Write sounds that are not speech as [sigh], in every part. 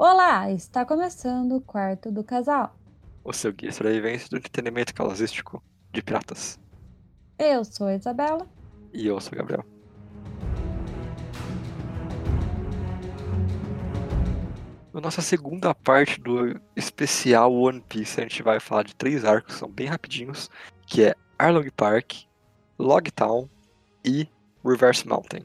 Olá, está começando o quarto do casal. O seu guia sobrevivência do entretenimento causístico de piratas. Eu sou a Isabela. E eu sou o Gabriel. Na nossa segunda parte do especial One Piece, a gente vai falar de três arcos, são bem rapidinhos, que é Arlong Park, Logtown e Reverse Mountain.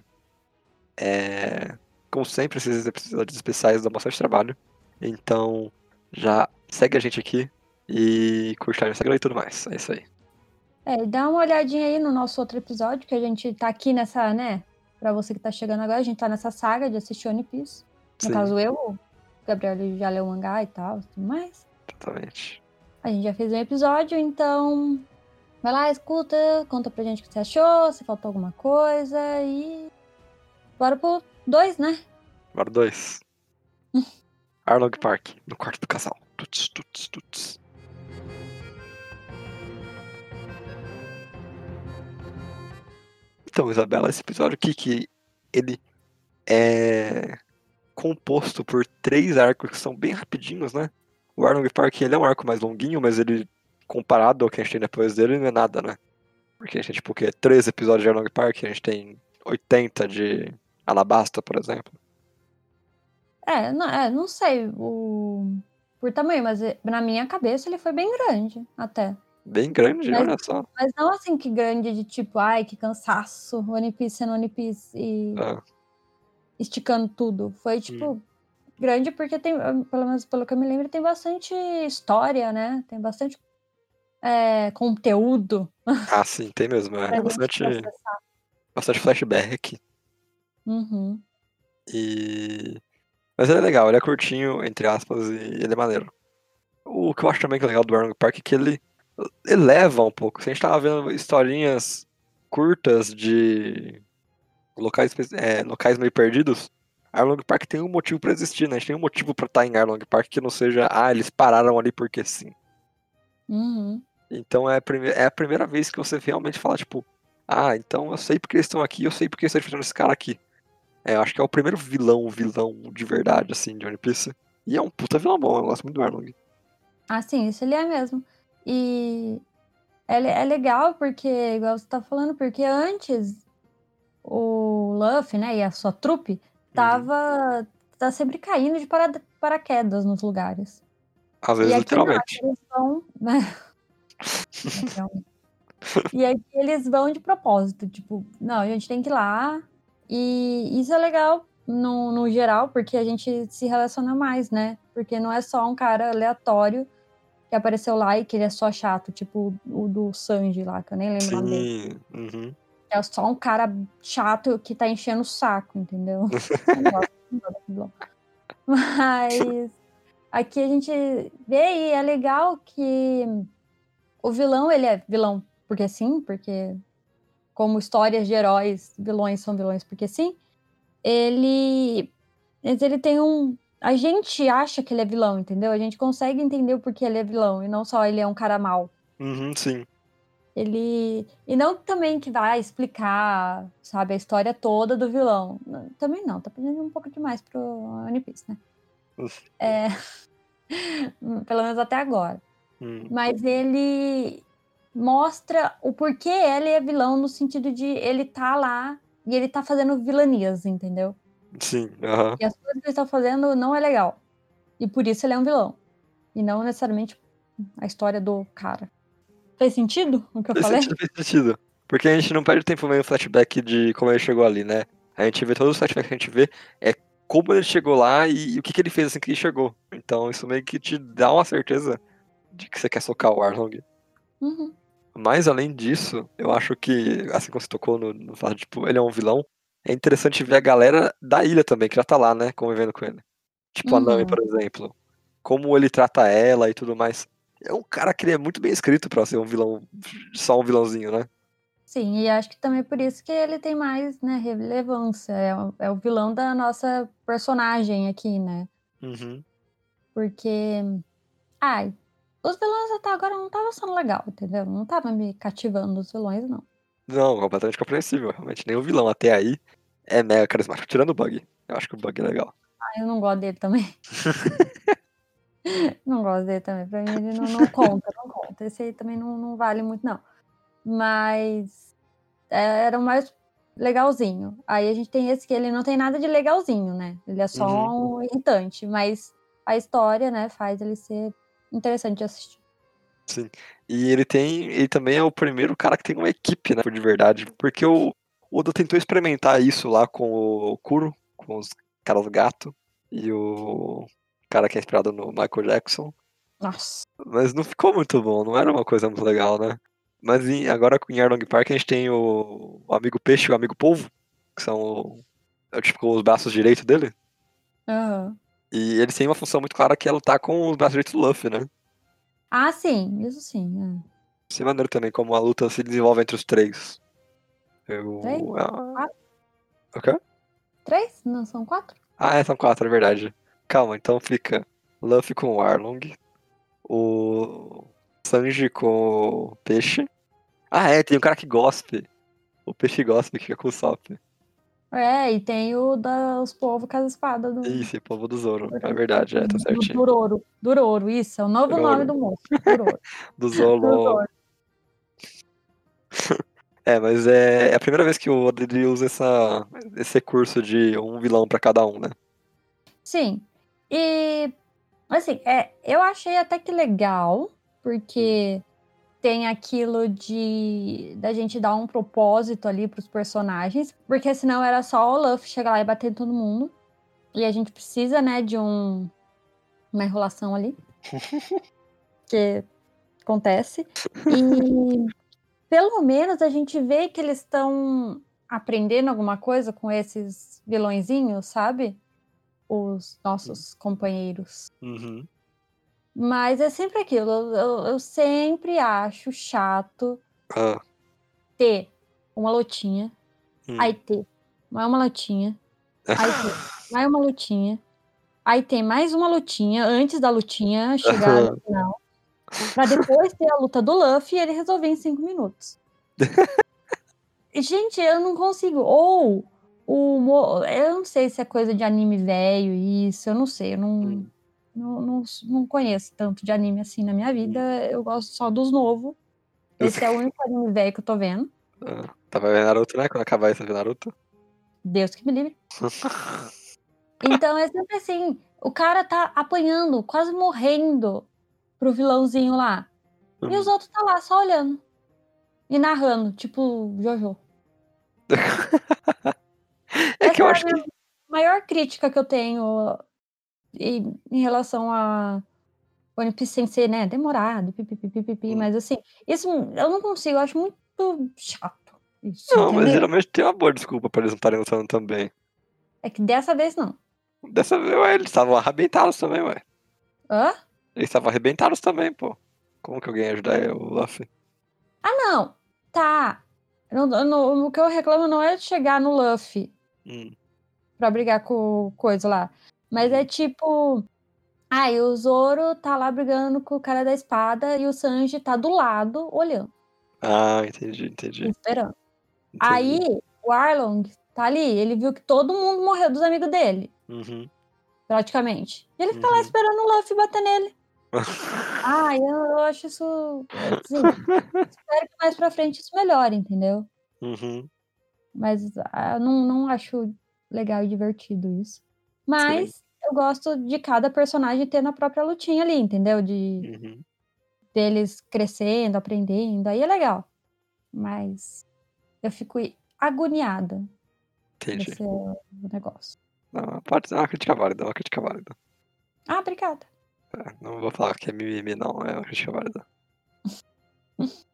É... Como sempre, esses episódios especiais dão bastante trabalho. Então, já segue a gente aqui e curte no Instagram e tudo mais. É isso aí. É, dá uma olhadinha aí no nosso outro episódio, que a gente tá aqui nessa, né? Pra você que tá chegando agora, a gente tá nessa saga de assistir One Piece. No Sim. caso, eu, o Gabriel já leu o mangá e tal, tudo mais. Exatamente. A gente já fez um episódio, então vai lá, escuta, conta pra gente o que você achou, se faltou alguma coisa e. Bora pro dois, né? Agora dois. Arlong Park, no quarto do casal. Tuts, tuts, tuts. Então, Isabela, esse episódio aqui que ele é composto por três arcos que são bem rapidinhos, né? O Arlong Park ele é um arco mais longuinho, mas ele, comparado ao que a gente tem depois dele, não é nada, né? Porque a gente tem, tipo, o quê? Três episódios de Arlong Park, a gente tem 80 de Alabasta, por exemplo. É, não, é, não sei o... por tamanho, mas eh, na minha cabeça ele foi bem grande, até. Bem grande, Mas- olha só. Mas não assim que grande de tipo, ai, que cansaço, One Piece sendo One Piece e Ah, esticando tudo. Foi, tipo, grande porque tem, pelo menos pelo que eu me lembro, tem bastante história, né? Tem bastante é, conteúdo ah, sim, tem mesmo. É [laughs] bastante, bastante flashback. Uhum. E. Mas ele é legal, ele é curtinho, entre aspas, e ele é maneiro. O que eu acho também que é legal do Arlong Park é que ele eleva um pouco. Se a gente tava vendo historinhas curtas de locais, é, locais meio perdidos, Arlong Park tem um motivo pra existir, né? A gente tem um motivo pra estar em Arlong Park que não seja, ah, eles pararam ali porque sim. Uhum. Então é a, prime- é a primeira vez que você realmente fala, tipo, ah, então eu sei porque eles estão aqui, eu sei porque eles estão enfrentando esse cara aqui. É, eu acho que é o primeiro vilão, vilão de verdade, assim, de One Piece. E é um puta vilão bom, eu gosto muito do Arlong. Ah, sim, isso ele é mesmo. E é, é legal porque, igual você tá falando, porque antes o Luffy, né, e a sua trupe tava tá sempre caindo de para, paraquedas nos lugares. Às vezes, E não, literalmente. eles vão. né? [laughs] e aqui eles vão de propósito, tipo, não, a gente tem que ir lá. E isso é legal no, no geral, porque a gente se relaciona mais, né? Porque não é só um cara aleatório que apareceu lá e que ele é só chato, tipo o do Sanji lá, que eu nem lembro o nome dele. Sim, uhum. É só um cara chato que tá enchendo o saco, entendeu? [laughs] Mas aqui a gente vê e é legal que o vilão, ele é vilão porque sim, porque como histórias de heróis, vilões são vilões porque sim. Ele ele tem um a gente acha que ele é vilão, entendeu? A gente consegue entender o porquê ele é vilão e não só ele é um cara mau. Uhum, sim. Ele. E não também que vai explicar, sabe, a história toda do vilão. Também não, tá pedindo um pouco demais pro One Piece, né? É... [laughs] Pelo menos até agora. Hum, Mas ele mostra o porquê ele é vilão no sentido de ele tá lá e ele tá fazendo vilanias, entendeu? Sim, aham. E as coisas que ele tá fazendo não é legal. E por isso ele é um vilão. E não necessariamente a história do cara. Fez sentido o que eu Fez falei? sentido, fez sentido. Porque a gente não perde tempo vendo flashback de como ele chegou ali, né? A gente vê todos os flashbacks que a gente vê é como ele chegou lá e, o que, que ele fez assim que ele chegou. Então isso meio que te dá uma certeza de que você quer socar o Arlong. Uhum. Mas além disso, eu acho que, assim como você tocou no, no fato tipo, ele é um vilão, é interessante ver a galera da ilha também, que já tá lá, né, convivendo com ele. Tipo a Nami, Uhum. por exemplo. Como ele trata ela e tudo mais. É um cara que ele é muito bem escrito pra ser um vilão, só um vilãozinho, né? Sim, e acho que também por isso que ele tem mais né, relevância. É, o- é o vilão da nossa personagem aqui, né? Uhum. Porque. Ai, os vilões até agora não estavam sendo legal, entendeu? Não tava me cativando os vilões, não. Não, completamente compreensível, realmente. Nem o vilão até aí é mega carismático. Tirando o Bug. Eu acho que o Bug é legal. eu não gosto dele também. [laughs] não gosto dele também. Pra mim, ele não, não conta, não conta. Esse aí também não, não vale muito, não. Mas é, era o mais legalzinho. Aí a gente tem esse que ele não tem nada de legalzinho, né? Ele é só Uhum. um irritante, mas a história, né, faz ele ser interessante de assistir. Sim. E ele tem. Ele também é o primeiro cara que tem uma equipe, né? De verdade. Porque o Oda tentou experimentar isso lá com o Kuro, com os caras gato, e o cara que é inspirado no Michael Jackson. Nossa. Mas não ficou muito bom, não era uma coisa muito legal, né? Mas em- agora em Arlong Park a gente tem o, o amigo peixe e o amigo polvo, que são o- é, tipo os braços direitos dele. Aham. E eles têm uma função muito clara que é lutar com os braços direitos do Luffy, né? Ah, sim, isso sim. é. Isso é maneiro também, como a luta se desenvolve entre os três. Eu... Três? ah? O quê? Três? Não são quatro? Ah, é, são quatro, é verdade. Calma, então fica Luffy com o Arlong, o Sanji com o peixe. Ah, é, tem um cara que gospe. O peixe gospe que fica com o Sop. É, e tem o dos povos com as espadas do, Isso, povo do Zoro. É verdade, é, tá do certinho. Duroro. Duroro, isso, é o novo Duroro. nome do moço. Duroro. [laughs] Do Zolo. Duroro. [laughs] É, mas é, é a primeira vez que o Oda usa essa, esse recurso de um vilão pra cada um, né? Sim. E assim, é, eu achei até que legal, porque tem aquilo de da gente dar um propósito ali pros personagens, porque senão era só o Luffy chegar lá e bater em todo mundo. E a gente precisa, né, de um uma enrolação ali. [laughs] que acontece. E pelo menos a gente vê que eles estão aprendendo alguma coisa com esses vilõezinhos, sabe? Os nossos companheiros. Uhum. Mas é sempre aquilo. Eu, eu- sempre acho chato Ah, ter uma lutinha, hum. aí ter mais uma lutinha, [laughs] aí ter mais uma lutinha, aí tem mais uma lutinha antes da lutinha chegar no final. Pra depois ter a luta do Luffy e ele resolver em cinco minutos. [laughs] Gente, eu não consigo. Ou o. Eu não sei se é coisa de anime velho, isso, eu não sei. Eu não, Hum. Não, não, não conheço tanto de anime assim na minha vida. Eu gosto só dos novos. Esse é o único anime velho que eu tô vendo. Ah, Tava vendo Naruto, né? Quando acabar isso, ver Naruto. Deus que me livre. [laughs] Então é sempre assim: o cara tá apanhando, quase morrendo pro vilãozinho lá. E os outros tá lá só olhando. E narrando, tipo Jojo. [laughs] É que eu Essa acho é a que. minha maior crítica que eu tenho em, em relação a One Piece sem ser, né, demorado, pipipi, pipipi, Hum. mas assim, isso eu não consigo, eu acho muito chato. Isso, Não, mas entendeu? geralmente tem uma boa desculpa pra eles não estarem lutando também. É que dessa vez não. Dessa vez, ué, eles estavam arrebentados também, ué. Hã? Eles estavam arrebentados também, pô. Como que alguém ia ajudar o Luffy? Ah, não. Tá. Não- o que eu reclamo não é de chegar no Luffy Hum. pra brigar com o coisa lá. Mas é tipo. Ah, e o Zoro tá lá brigando com o cara da espada e o Sanji tá do lado olhando, Ah, entendi, entendi. esperando. entendi. Aí o Arlong tá ali, ele viu que todo mundo morreu dos amigos dele, Uhum. praticamente. E ele fica lá Uhum. esperando o Luffy bater nele. [laughs] Ah, eu, eu acho isso. Assim, espero que mais pra frente isso melhore, entendeu? Uhum. Mas ah, eu não, não acho legal e divertido isso. Mas eu gosto de cada personagem ter na própria lutinha ali, entendeu? De Uhum. deles crescendo, aprendendo, aí é legal. Mas eu fico agoniada Entendi. nesse negócio. Não, pode ser uma crítica válida, uma crítica válida. Ah, obrigada. É, não vou falar que é mimimi, não, é uma crítica válida. [laughs]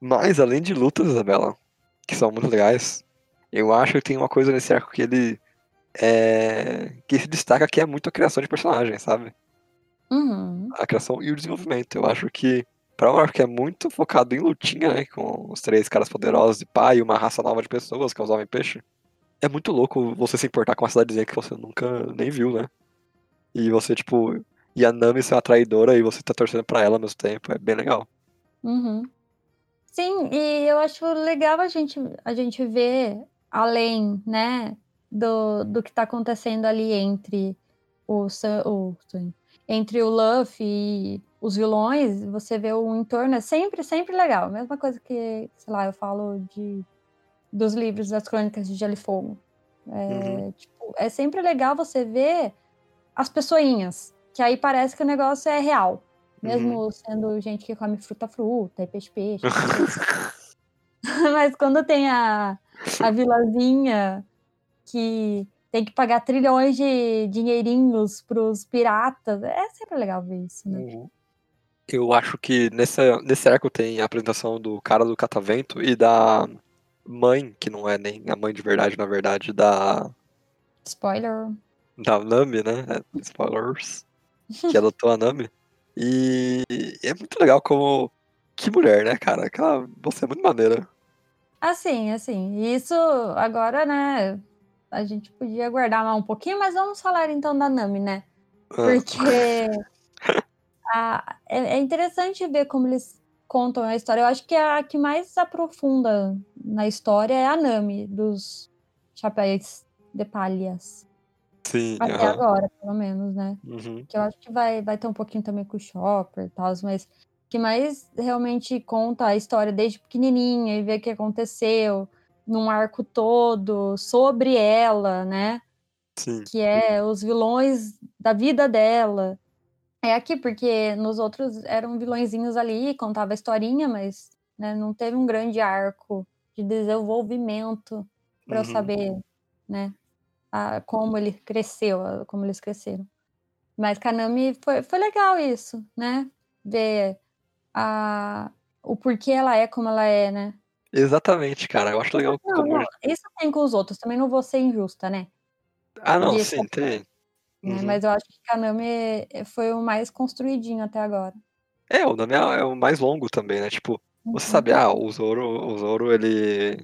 Mas, além de lutas, Isabela, que são muito legais, eu acho que tem uma coisa nesse arco que ele. É... que se destaca que é muito a criação de personagens, sabe? Uhum. A criação e o desenvolvimento. Eu acho que, pra um arco que é muito focado em lutinha, né? Com os três caras poderosos e pai, e uma raça nova de pessoas, que é os Homem-Peixe. É muito louco você se importar com uma cidadezinha que você nunca nem viu, né? E você, tipo. E a Nami ser uma traidora e você tá torcendo pra ela ao mesmo tempo. É bem legal. Uhum. Sim, e eu acho legal a gente, a gente ver além, né, do, do que tá acontecendo ali entre o, o entre o Luffy e os vilões, você vê o entorno é sempre, sempre legal. Mesma coisa que, sei lá, eu falo de dos livros das crônicas de Gelo e Fogo. É, Uhum. tipo, é sempre legal você ver as pessoinhas, que aí parece que o negócio é real. Mesmo Uhum. sendo gente que come fruta-fruta e peixe-peixe. [laughs] Mas quando tem a, a [laughs] vilazinha que tem que pagar trilhões de dinheirinhos pros piratas, é sempre legal ver isso, né? Uhum. Eu acho que nessa, nesse arco tem a apresentação do cara do catavento e da mãe, que não é nem a mãe de verdade, na verdade, da, Spoiler. da Nami, né? É, Spoilers. Que [laughs] adotou a Nami. E é muito legal como. Que mulher, né, cara? Aquela. Você é muito maneira. Assim, assim, isso agora, né? A gente podia guardar mais um pouquinho, mas vamos falar então da Nami, né? Ah, Porque [laughs] a- é, é interessante ver como eles contam a história. Eu acho que a que mais aprofunda na história é a Nami, dos Chapéus de Palhas. sim, Até aham. agora, pelo menos, né? Uhum. Que eu acho que vai, vai ter um pouquinho também com o Chopper e tal, mas que mais realmente conta a história desde pequenininha e vê o que aconteceu num arco todo sobre ela, né? Sim. que é os vilões da vida dela. É aqui, porque nos outros eram vilõezinhos ali, contava a historinha, mas né, não teve um grande arco de desenvolvimento para eu Uhum. saber, né, a- como ele cresceu, a- como eles cresceram. Mas Kanami foi, foi legal isso, né? Ver a, o porquê ela é como ela é, né? Exatamente, cara. Eu acho legal Não, como. não, isso tem com os outros, também não vou ser injusta, né? Ah, não, sim, tem. né? Uhum. Mas eu acho que Kaname foi o mais construidinho até agora. É, o nome é, é o mais longo também, né? Tipo, você Uhum. sabe, ah, o Zoro, o Zoro, ele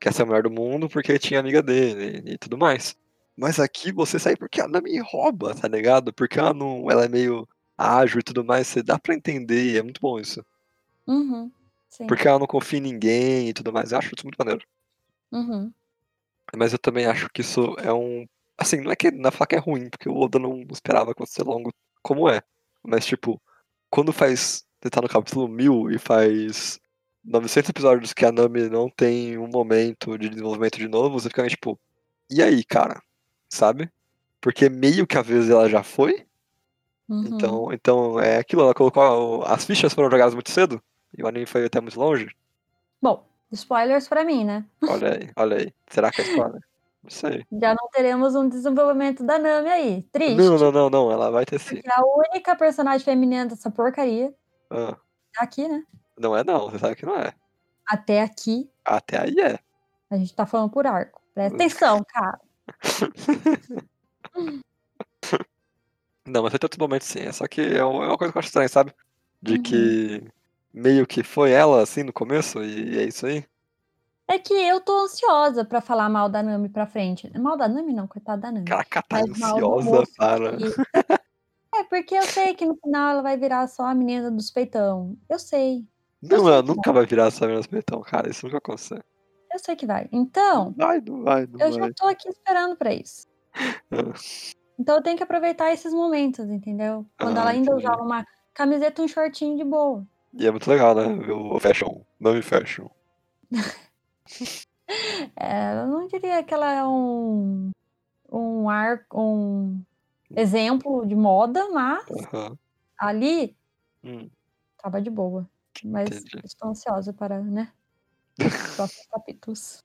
quer ser o melhor do mundo porque tinha amiga dele e tudo mais. Mas aqui você sai porque a Nami rouba, tá ligado? Porque ela não, ela é meio ágil e tudo mais, você dá pra entender, e é muito bom isso. Uhum. Sim. Porque ela não confia em ninguém e tudo mais, eu acho isso muito maneiro. Uhum. Mas eu também acho que isso é um. Assim, não é que na faca é ruim, porque o Oda não esperava ser longo como é. Mas, tipo, quando faz. Você tá no capítulo 1000 e faz 900 episódios que a Nami não tem um momento de desenvolvimento de novo, você fica meio tipo. E aí, cara? Sabe? Porque meio que a vez ela já foi. Uhum. Então, então é aquilo, ela colocou. As fichas foram jogadas muito cedo. E o anime foi até muito longe. Bom, spoilers pra mim, né? Olha aí, olha aí. Será que é spoiler? [laughs] Não sei. Já não teremos um desenvolvimento da Nami aí. Triste. Não, não, não, não. Ela vai ter sim. Porque a única personagem feminina dessa porcaria Ah, é aqui, né? não é não, você sabe que não é. Até aqui, Até aí é. a gente tá falando por arco. Presta atenção, cara. [laughs] Não, mas vai ter outros momentos sim. É só que é é uma coisa que eu acho estranha, sabe? De Uhum. que meio que foi ela assim no começo e é isso aí. É que eu tô ansiosa pra falar mal da Nami pra frente. Mal da Nami, não, coitada da Nami. Caraca, tá Mas ansiosa para. que- É, porque eu sei que no final ela vai virar só a menina dos peitão. Eu sei. Não, sei ela nunca vai virar essa menos peitão, cara. Isso nunca vai acontecer. Eu sei que vai. Então, Vai, não vai, não eu já vai. tô aqui esperando pra isso. [laughs] Então eu tenho que aproveitar esses momentos, entendeu? Quando Ah, ela ainda entendi. usava uma camiseta e um shortinho de boa. E é muito legal, né? Ver o fashion. Nome fashion. [laughs] É, eu não diria que ela é um um ar, um exemplo de moda, mas Aham. ali Hum, tava de boa. Mas Entendi. estou ansiosa para, né? Os próximos [laughs] capítulos.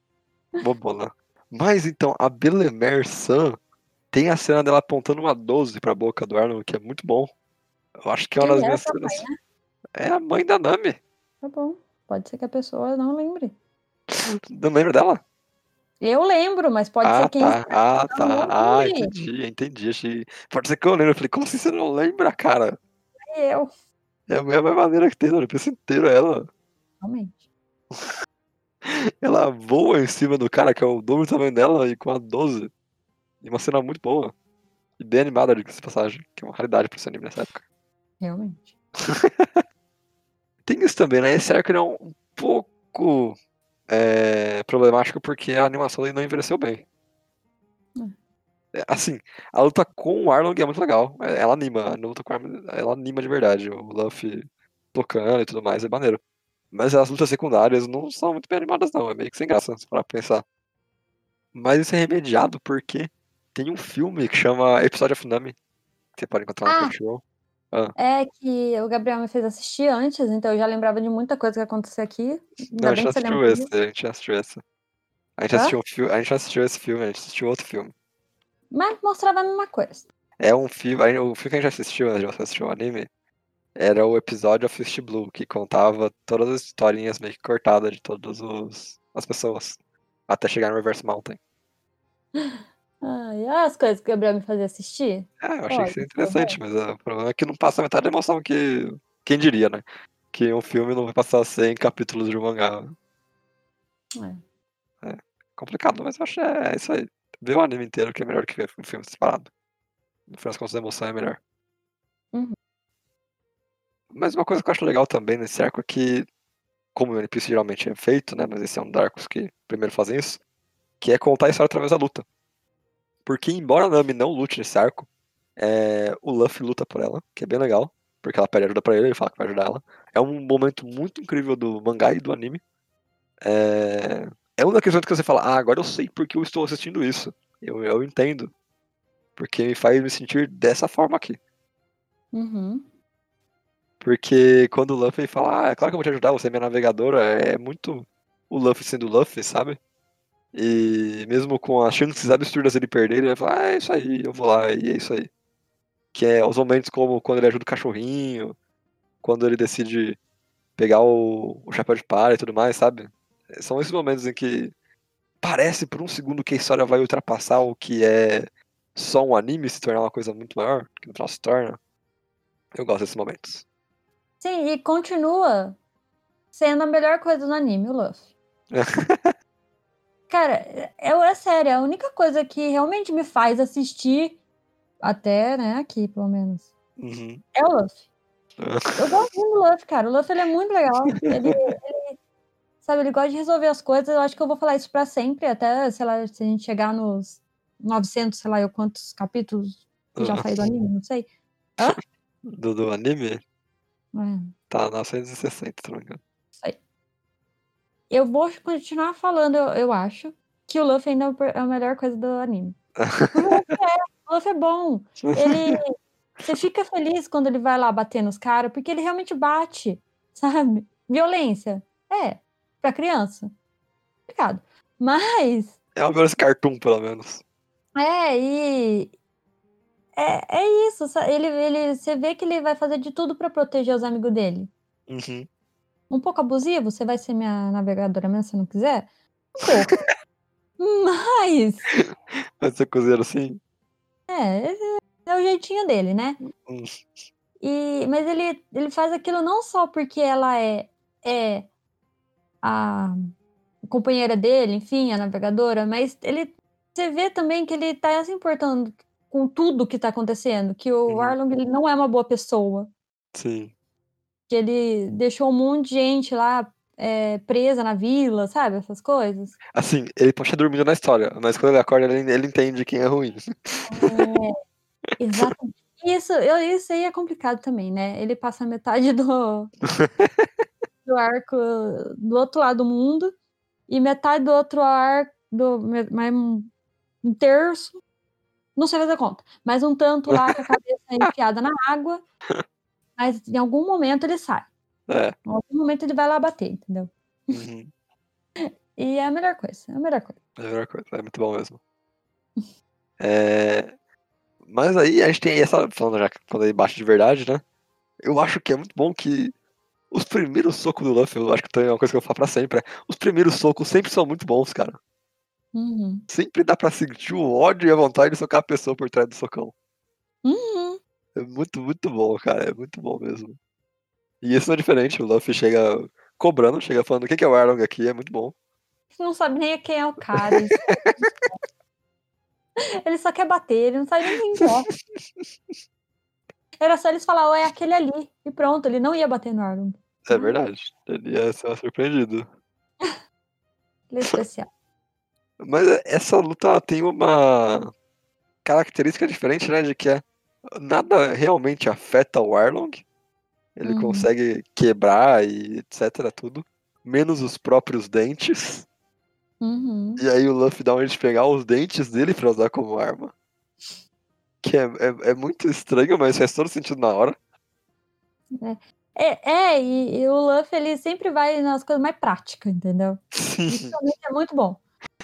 bobona. Mas então, a Belemer Sun tem a cena dela apontando uma 12 pra boca do Arnold, que é muito bom. Eu acho que é uma das minhas cenas. né? É a mãe da Nami. Tá bom. Pode ser que a pessoa não lembre. Não lembra dela? Eu lembro, mas pode ah, ser quem tá. Ah, tá. Ah, entendi, entendi. Achei... Pode ser que eu lembre. Eu falei, como assim você não lembra, cara? eu. É a mesma maneira que tem no penso inteiro ela. Realmente. [laughs] Ela voa em cima do cara, que é o dobro do tamanho dela, e com a 12. E uma cena muito boa. E bem animada, de passagem, que é uma raridade pra esse anime nessa época. Realmente. [laughs] Tem isso também, né? Esse arco é um, pouco é, problemático porque a animação dele não envelheceu bem. É, Assim, a luta com o Arlong é muito legal. É, Ela anima, a luta com o Arlong, ela anima de verdade. O Luffy tocando e tudo mais, é maneiro. Mas as lutas secundárias não são muito bem animadas, não. É meio que sem graça, pra pensar. Mas isso é remediado porque tem um filme que chama Episode of Nami, que você pode encontrar no Ah. É que o Gabriel me fez assistir antes, então eu já lembrava de muita coisa que aconteceu aqui. Não, a gente assistiu esse, a gente assistiu esse. A gente Hã? assistiu, um fi- a gente assistiu esse filme, a gente assistiu outro filme. Mas mostrava a mesma coisa. É um filme. O filme que a gente assistiu, a gente assistiu o anime, era o episódio of Fist Blue, que contava todas as historinhas meio que cortadas de todas as pessoas. Até chegar no Reverse Mountain. [laughs] Ai, as coisas que o Gabriel me fazia assistir. É, eu achei Olha, que isso é interessante, mas é, o problema é que não passa metade da emoção que. Quem diria, né? Que um filme não vai passar 100 capítulos de um mangá. É. Complicado, mas eu acho que é isso aí. Ver o anime inteiro que é melhor que ver um filme separado. No final das contas, a emoção é melhor. Uhum. Mas uma coisa que eu acho legal também nesse arco é que, como o Piece geralmente é feito, né? Mas esse é um dos arcos que primeiro fazem isso, que é contar a história através da luta. Porque embora a Nami não lute nesse arco, é, o Luffy luta por ela, que é bem legal, porque ela pede ajuda pra ele, ele fala que vai ajudar ela. É um momento muito incrível do mangá e do anime. É, é um daqueles momentos que você fala, ah, agora eu sei porque eu estou assistindo isso. Eu, eu entendo. Porque me faz me sentir dessa forma aqui. Uhum. Porque quando o Luffy fala, ah, é claro que eu vou te ajudar, você é minha navegadora, é muito o Luffy sendo Luffy, sabe? E mesmo com as chances absurdas dele perder, ele vai falar, ah, é isso aí, eu vou lá, e é isso aí. Que é os momentos como quando ele ajuda o cachorrinho, quando ele decide pegar o, o chapéu de palha e tudo mais, sabe? São esses momentos em que parece por um segundo que a história vai ultrapassar o que é só um anime se tornar uma coisa muito maior, que no final se torna. Eu gosto desses momentos. Sim, e continua sendo a melhor coisa do anime, o Luffy. [laughs] Cara, é, é sério, a única coisa que realmente me faz assistir, até, né, aqui, pelo menos, Uhum. é o Luffy. [laughs] Eu gosto muito do Luffy, cara. O Luffy ele é muito legal. Ele, ele- sabe, ele gosta de resolver as coisas. Eu acho que eu vou falar isso pra sempre, até, sei lá, se a gente chegar nos 900, sei lá, eu quantos capítulos que já saiu do anime, não sei. Do, do anime? É. Tá 960, se não me engano. Eu vou continuar falando, eu, eu acho, que o Luffy ainda é o é a melhor coisa do anime. [laughs] O Luffy é, o Luffy é bom. Ele. Você fica feliz quando ele vai lá bater nos caras, porque ele realmente bate, sabe? Violência. É, pra criança. Obrigado. Mas. É uma violência cartoon, pelo menos. É, e. É, é isso. Ele, ele, você vê que ele vai fazer de tudo pra proteger os amigos dele. Uhum. Um pouco abusivo, você vai ser minha navegadora mesmo se não quiser? Um pouco. [laughs] Mas. Mas você cozinheiro assim? É, é o jeitinho dele, né? Hum. E, mas ele, ele faz aquilo não só porque ela é, é a companheira dele, enfim, a navegadora, mas ele você vê também que ele tá se importando com tudo que tá acontecendo, que o Uhum. Arlong ele não é uma boa pessoa, Sim. Que ele deixou um monte de gente lá é, presa na vila, sabe? Essas coisas. Assim, ele pode estar dormindo na história, mas quando ele acorda, ele, ele entende quem é ruim. É, exatamente. Isso, eu, isso aí é complicado também, né? Ele passa metade do, [laughs] do arco do outro lado do mundo e metade do outro arco, do, mais um, um terço, não sei fazer conta, mas um tanto lá com a cabeça enfiada na água, mas em algum momento ele sai. É. Em algum momento ele vai lá bater, entendeu? Uhum. [laughs] E é a melhor coisa, é a melhor coisa. É a melhor coisa, é muito bom mesmo. [laughs] É... Mas aí a gente tem essa. Falando já quando ele bate de verdade, né? Eu acho que é muito bom que os primeiros socos do Luffy, eu acho que tem uma coisa que eu falo pra sempre, é os primeiros socos sempre são muito bons, cara. Uhum. Sempre dá pra sentir o ódio e a vontade de socar a pessoa por trás do socão. Uhum. É muito, muito bom, cara. É muito bom mesmo. E isso não é diferente. O Luffy chega cobrando, chega falando o que é o Arlong aqui, é muito bom. Você não sabe nem quem é o cara. Ele só, quer bater, ele não sabe nem quem é. Era só eles falar, ó, é aquele ali. E pronto, ele não ia bater no Arlong. É verdade. Ele ia ser surpreendido. Ele é especial. Mas essa luta tem uma. característica diferente, né? De que é, nada realmente afeta o Arlong. Ele Uhum. consegue quebrar e etc. tudo. Menos os próprios dentes. Uhum. E aí o Luffy dá uma de pegar os dentes dele pra usar como arma. Que é, é, é muito estranho, mas faz todo sentido na hora. É, é e, e o Luffy ele sempre vai nas coisas mais práticas, entendeu? Sim. Isso realmente é muito bom.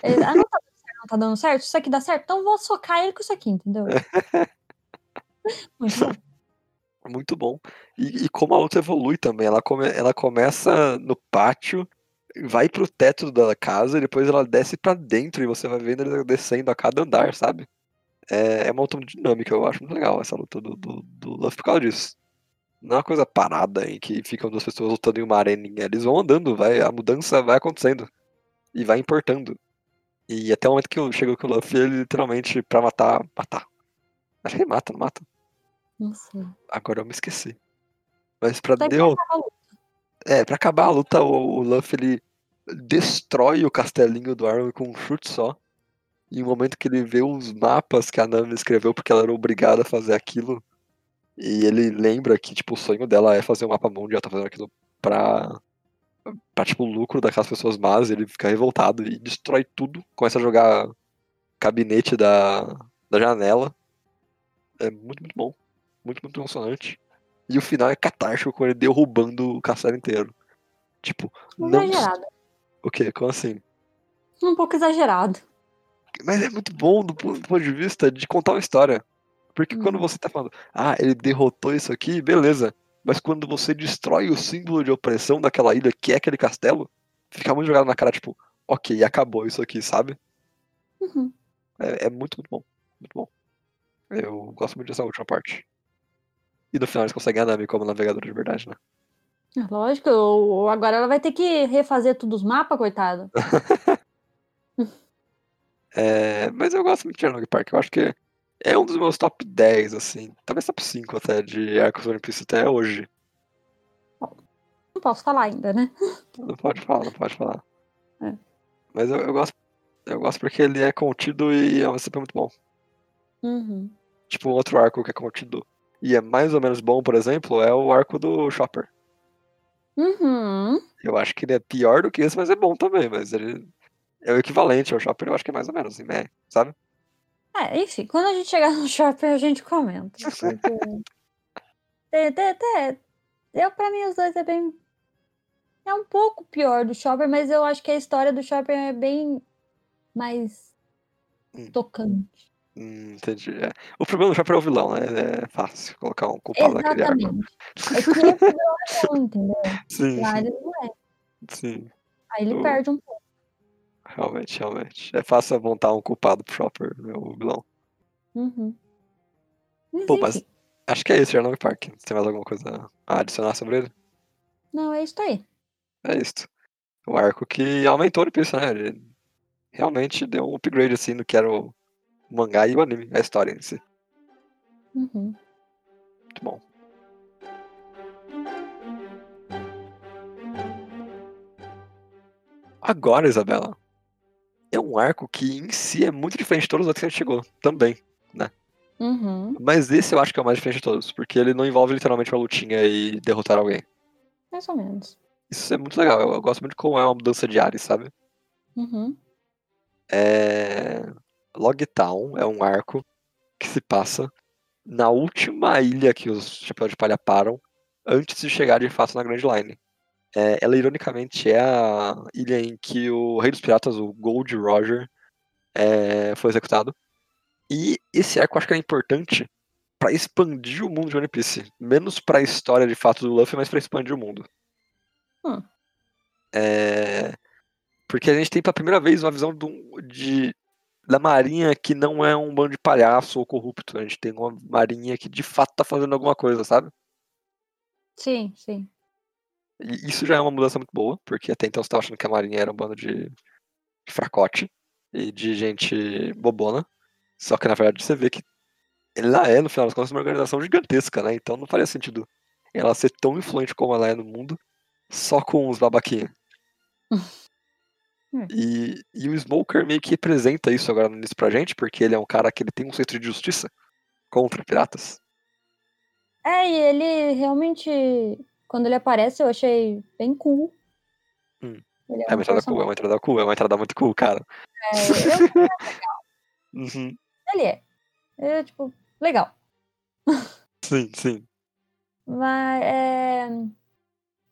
Ele, ah, não tá dando certo, não tá dando certo? Isso aqui dá certo? Então vou socar ele com isso aqui, entendeu? [laughs] [laughs] Muito bom. E, e como a luta evolui também. Ela, come, ela começa no pátio, vai pro teto da casa e depois ela desce pra dentro e você vai vendo ele descendo a cada andar, sabe? É, é uma luta dinâmica, eu acho muito legal essa luta do, do, do Luffy por causa disso. Não é uma coisa parada em que ficam duas pessoas lutando em uma areninha. Eles vão andando, vai, a mudança vai acontecendo. E vai importando. E até o momento que eu chego com o Luffy, ele literalmente, pra matar, matar. Acho que ele mata, não mata. Não sei. Agora eu me esqueci. Mas pra luta. É, pra acabar a luta, o, o Luffy ele destrói o castelinho do Arlong com um chute só. E no momento que ele vê os mapas que a Nami escreveu porque ela era obrigada a fazer aquilo. E ele lembra que, tipo, o sonho dela é fazer um mapa mundo ela tá fazendo aquilo pra. pra, tipo, o lucro daquelas pessoas más. Ele fica revoltado e destrói tudo. Começa a jogar gabinete da, da janela. É muito, muito bom. Muito, muito emocionante. E o final é catártico com ele derrubando o castelo inteiro. Tipo, não. Exagerado. O quê? Como assim? Um pouco exagerado. Mas é muito bom do ponto de vista de contar uma história. Porque quando Hum. você tá falando, ah, ele derrotou isso aqui, beleza. Mas quando você destrói o símbolo de opressão daquela ilha, que é aquele castelo, fica muito jogado na cara, tipo, ok, acabou isso aqui, sabe? Uhum. É, é muito, muito bom. Muito bom. Eu gosto muito dessa última parte. E no final eles conseguem a Nami como navegador de verdade, né? É Lógico, o- agora ela vai ter que refazer todos os mapas, coitado. [laughs] É, mas eu gosto muito de Arlong Park. Eu acho que é um dos meus top 10, assim. Talvez top 5 até de Arcos One Piece até hoje. Não posso falar ainda, né? Não pode falar, não pode falar. É. Mas eu, eu gosto. Eu gosto porque ele é contido e é sempre muito bom. Uhum. Tipo, um outro arco que é contido e é mais ou menos bom, por exemplo, é o arco do Chopper. Uhum. Eu acho que ele é pior do que esse, mas é bom também. Mas ele é o equivalente ao Chopper, eu acho que é mais ou menos, assim, né? Sabe? É, enfim, quando a gente chegar no shopping, a gente comenta. [laughs] Porque. tem, tem, tem, eu, pra mim, os dois é bem. É um pouco pior do Chopper, mas eu acho que a história do Chopper é bem mais Hum. tocante. Hum, entendi. É. O problema do Chopper é o vilão, né? É fácil colocar um culpado naquele arco. Exatamente. É que é entendeu? [laughs] Sim, Lá sim, ele não é. sim. Aí ele O- perde um pouco. Realmente, realmente. É fácil apontar um culpado pro Chopper, né, o vilão. Uhum. Mas, Pô, mas acho que é isso, Arnold Park. Você tem mais alguma coisa a adicionar sobre ele? Não, é isso aí. É isso. O arco que aumentou de preço, né? Ele realmente deu um upgrade assim no que era o mangá e o anime, a história em si. Uhum. Muito bom. Agora, Isabela, é um arco que em si é muito diferente de todos os outros que a gente chegou também. Uhum. Mas esse eu acho que é o mais diferente de todos, porque ele não envolve literalmente uma lutinha e derrotar alguém. Mais ou menos. Isso é muito legal. Eu, eu gosto muito de como é uma mudança de ares, sabe? Uhum. É... Logtown é um arco que se passa na última ilha que os Chapéus de Palha param antes de chegar de fato na Grand Line. É, ela, ironicamente, é a ilha em que o Rei dos Piratas, o Gold Roger, é, foi executado. E esse arco eu acho que é importante pra expandir o mundo de One Piece. Menos pra história de fato do Luffy, mas pra expandir o mundo. Hum. É, Porque a gente tem pela primeira vez uma visão de, da marinha que não é um bando de palhaço ou corrupto. A gente tem uma marinha que de fato tá fazendo alguma coisa, sabe? Sim, sim. E isso já é uma mudança muito boa, porque até então você tava achando que a marinha era um bando de, de fracote e de gente bobona. Só que na verdade você vê que ela é, no final das contas, uma organização gigantesca, né? Então não faria sentido ela ser tão influente como ela é no mundo só com os babaquinhos. [laughs] Hum. E, e o Smoker meio que representa isso agora no início pra gente, porque ele é um cara que ele tem um senso de justiça contra piratas. É, e ele realmente, quando ele aparece, eu achei bem cool. Hum. Ele É uma um entrada cool, é uma entrada cool, é uma entrada muito cool, cara. é, eu- [laughs] Uhum. ele é. É, tipo, legal. [laughs] Sim, sim. Mas é,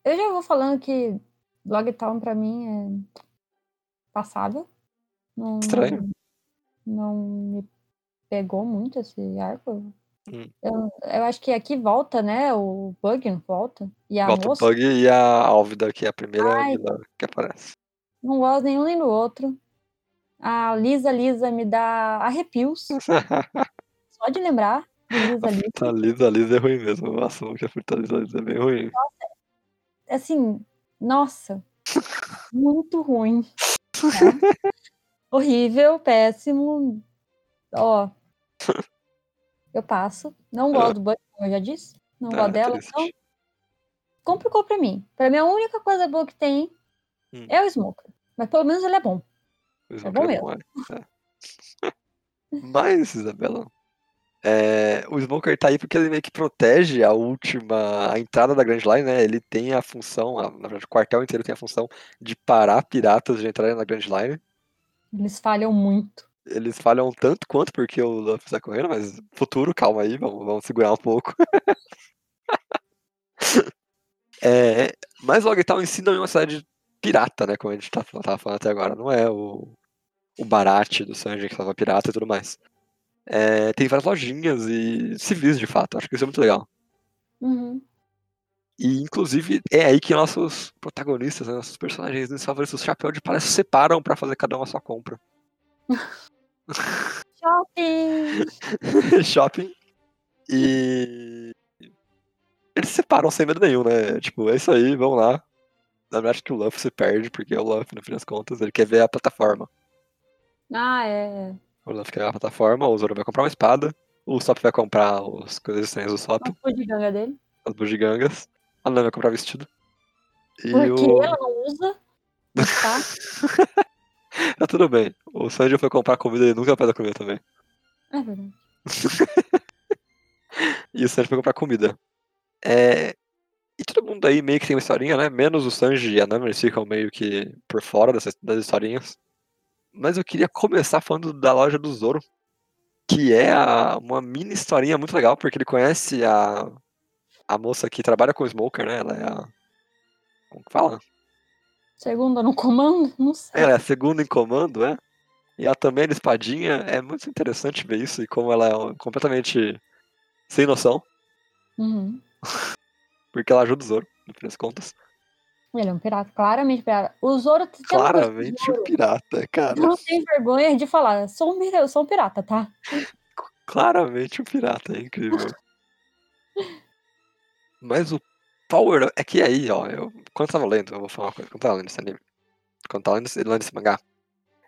eu já vou falando que Logtown pra mim é passável. Não, Estranho. Não, não me pegou muito esse arco. Hum. Eu, eu acho que aqui volta, né? O Bug não volta. E a Volta o moça. Bug e a Álvida, que é a primeira Ai. que aparece. Não gosto nenhum nem do outro. A Lisa Lisa me dá arrepios. [laughs] Só de lembrar Lisa a Lisa. lisa, lisa é ruim mesmo. Eu assumo que a fruta lisa, lisa é bem ruim. Assim, nossa. Muito ruim. Tá? Horrível, péssimo. Ó. Eu passo. Não gosto do Bug, como eu já disse. Não Ah, gosto dela. triste. Então, complicou pra mim. Pra mim, a única coisa boa que tem Hum. é o Smoker. Mas pelo menos ele é bom. É bom, é. É. [laughs] Mas, Isabela, é, o Smoker tá aí porque ele meio que protege a última, a entrada da Grand Line, né? Ele tem a função, a- na verdade, o quartel inteiro tem a função de parar piratas de entrarem na Grand Line. Eles falham muito. Eles falham tanto quanto porque o Luffy está correndo, mas futuro, calma aí, vamos, vamos segurar um pouco. [laughs] É, mas si não é uma cidade pirata, né? Como a gente tá, tava falando até agora. Não é o, o Barate do Sanji que tava pirata e tudo mais. É, tem várias lojinhas e civis, de fato. Acho que isso é muito legal. Uhum. E, inclusive, é aí que nossos protagonistas, né, nossos personagens, nossos favoritos, Chapéu de Palha se separam pra fazer cada uma a sua compra. [laughs] Shopping! [laughs] Shopping. E. Eles se separam sem medo nenhum, né? Tipo, é isso aí, vamos lá. Na verdade, que o Luffy se perde, porque o Luffy, no fim das contas, ele quer ver a plataforma. Ah, é. O Luffy quer a plataforma, o Zoro vai comprar uma espada, o Sop vai comprar as coisas estranhas do Sop, O de ganga dele. as bugigangas, a Nami vai comprar vestido. E Porque o... ela não usa. Tá. [laughs] Tá tudo bem. O Sanji foi comprar comida e nunca pede comer também. É verdade. [laughs] E o Sanji foi comprar comida. É... E todo mundo aí meio que tem uma historinha, né? Menos o Sanji e a Nami, eles ficam meio que por fora dessas, das historinhas. Mas eu queria começar falando da loja do Zoro. Que é a- uma mini historinha muito legal, porque ele conhece a, a moça que trabalha com o Smoker, né? Ela é a. Como que fala? Segunda no comando? [laughs] Não sei. Ela é a segunda em comando, é? E ela também é espadinha. É muito interessante ver isso e como ela é completamente sem noção, Uhum. [laughs] porque ela ajuda o Zoro, no fim das contas. Ele é um pirata, claramente pirata. O Zoro Claramente um pirata, cara. Não tem vergonha de falar. Sou um, eu sou um pirata, tá? Claramente um pirata, é incrível. Mas o Power é que aí, ó, eu, quando eu tava lendo, eu vou falar uma coisa, quando eu tava lendo esse anime, quando eu tava lendo esse, lendo esse mangá,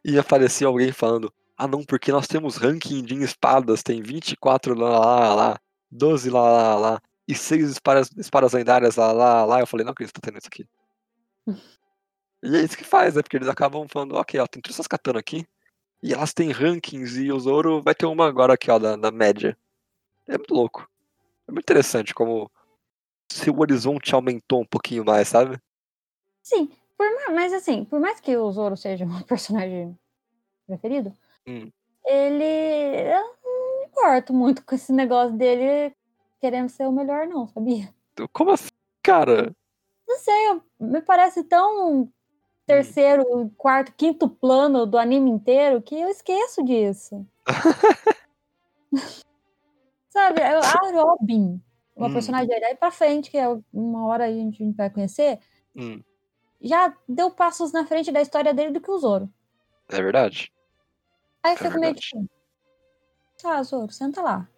e aparecia alguém falando, ah não, porque nós temos ranking de espadas, tem 24 lá, lá, lá, 12 lá, lá, lá, e 6 espadas, espadas lendárias lá, lá, lá, eu falei, não acredito que tá tendo isso aqui. E é isso que faz, né, porque eles acabam falando, ok, ó, tem todas essas katanas aqui, e elas têm rankings, e o Zoro vai ter uma agora aqui, ó, da, da média. É muito louco. É muito interessante como seu horizonte aumentou um pouquinho mais, sabe? Sim, por ma- mas assim, por mais que o Zoro seja [laughs] um personagem preferido, Hum. ele. Eu não me importo muito com esse negócio dele querendo ser o melhor, não, sabia? Como assim, cara? Não sei, me parece tão terceiro, quarto, quinto plano do anime inteiro que eu esqueço disso. [laughs] Sabe, a Robin, uma Hum. personagem daí pra frente, que é uma hora a gente vai conhecer, Hum, já deu passos na frente da história dele do que o Zoro. é verdade. Aí É fico meio tipo, tá, Zoro, senta lá.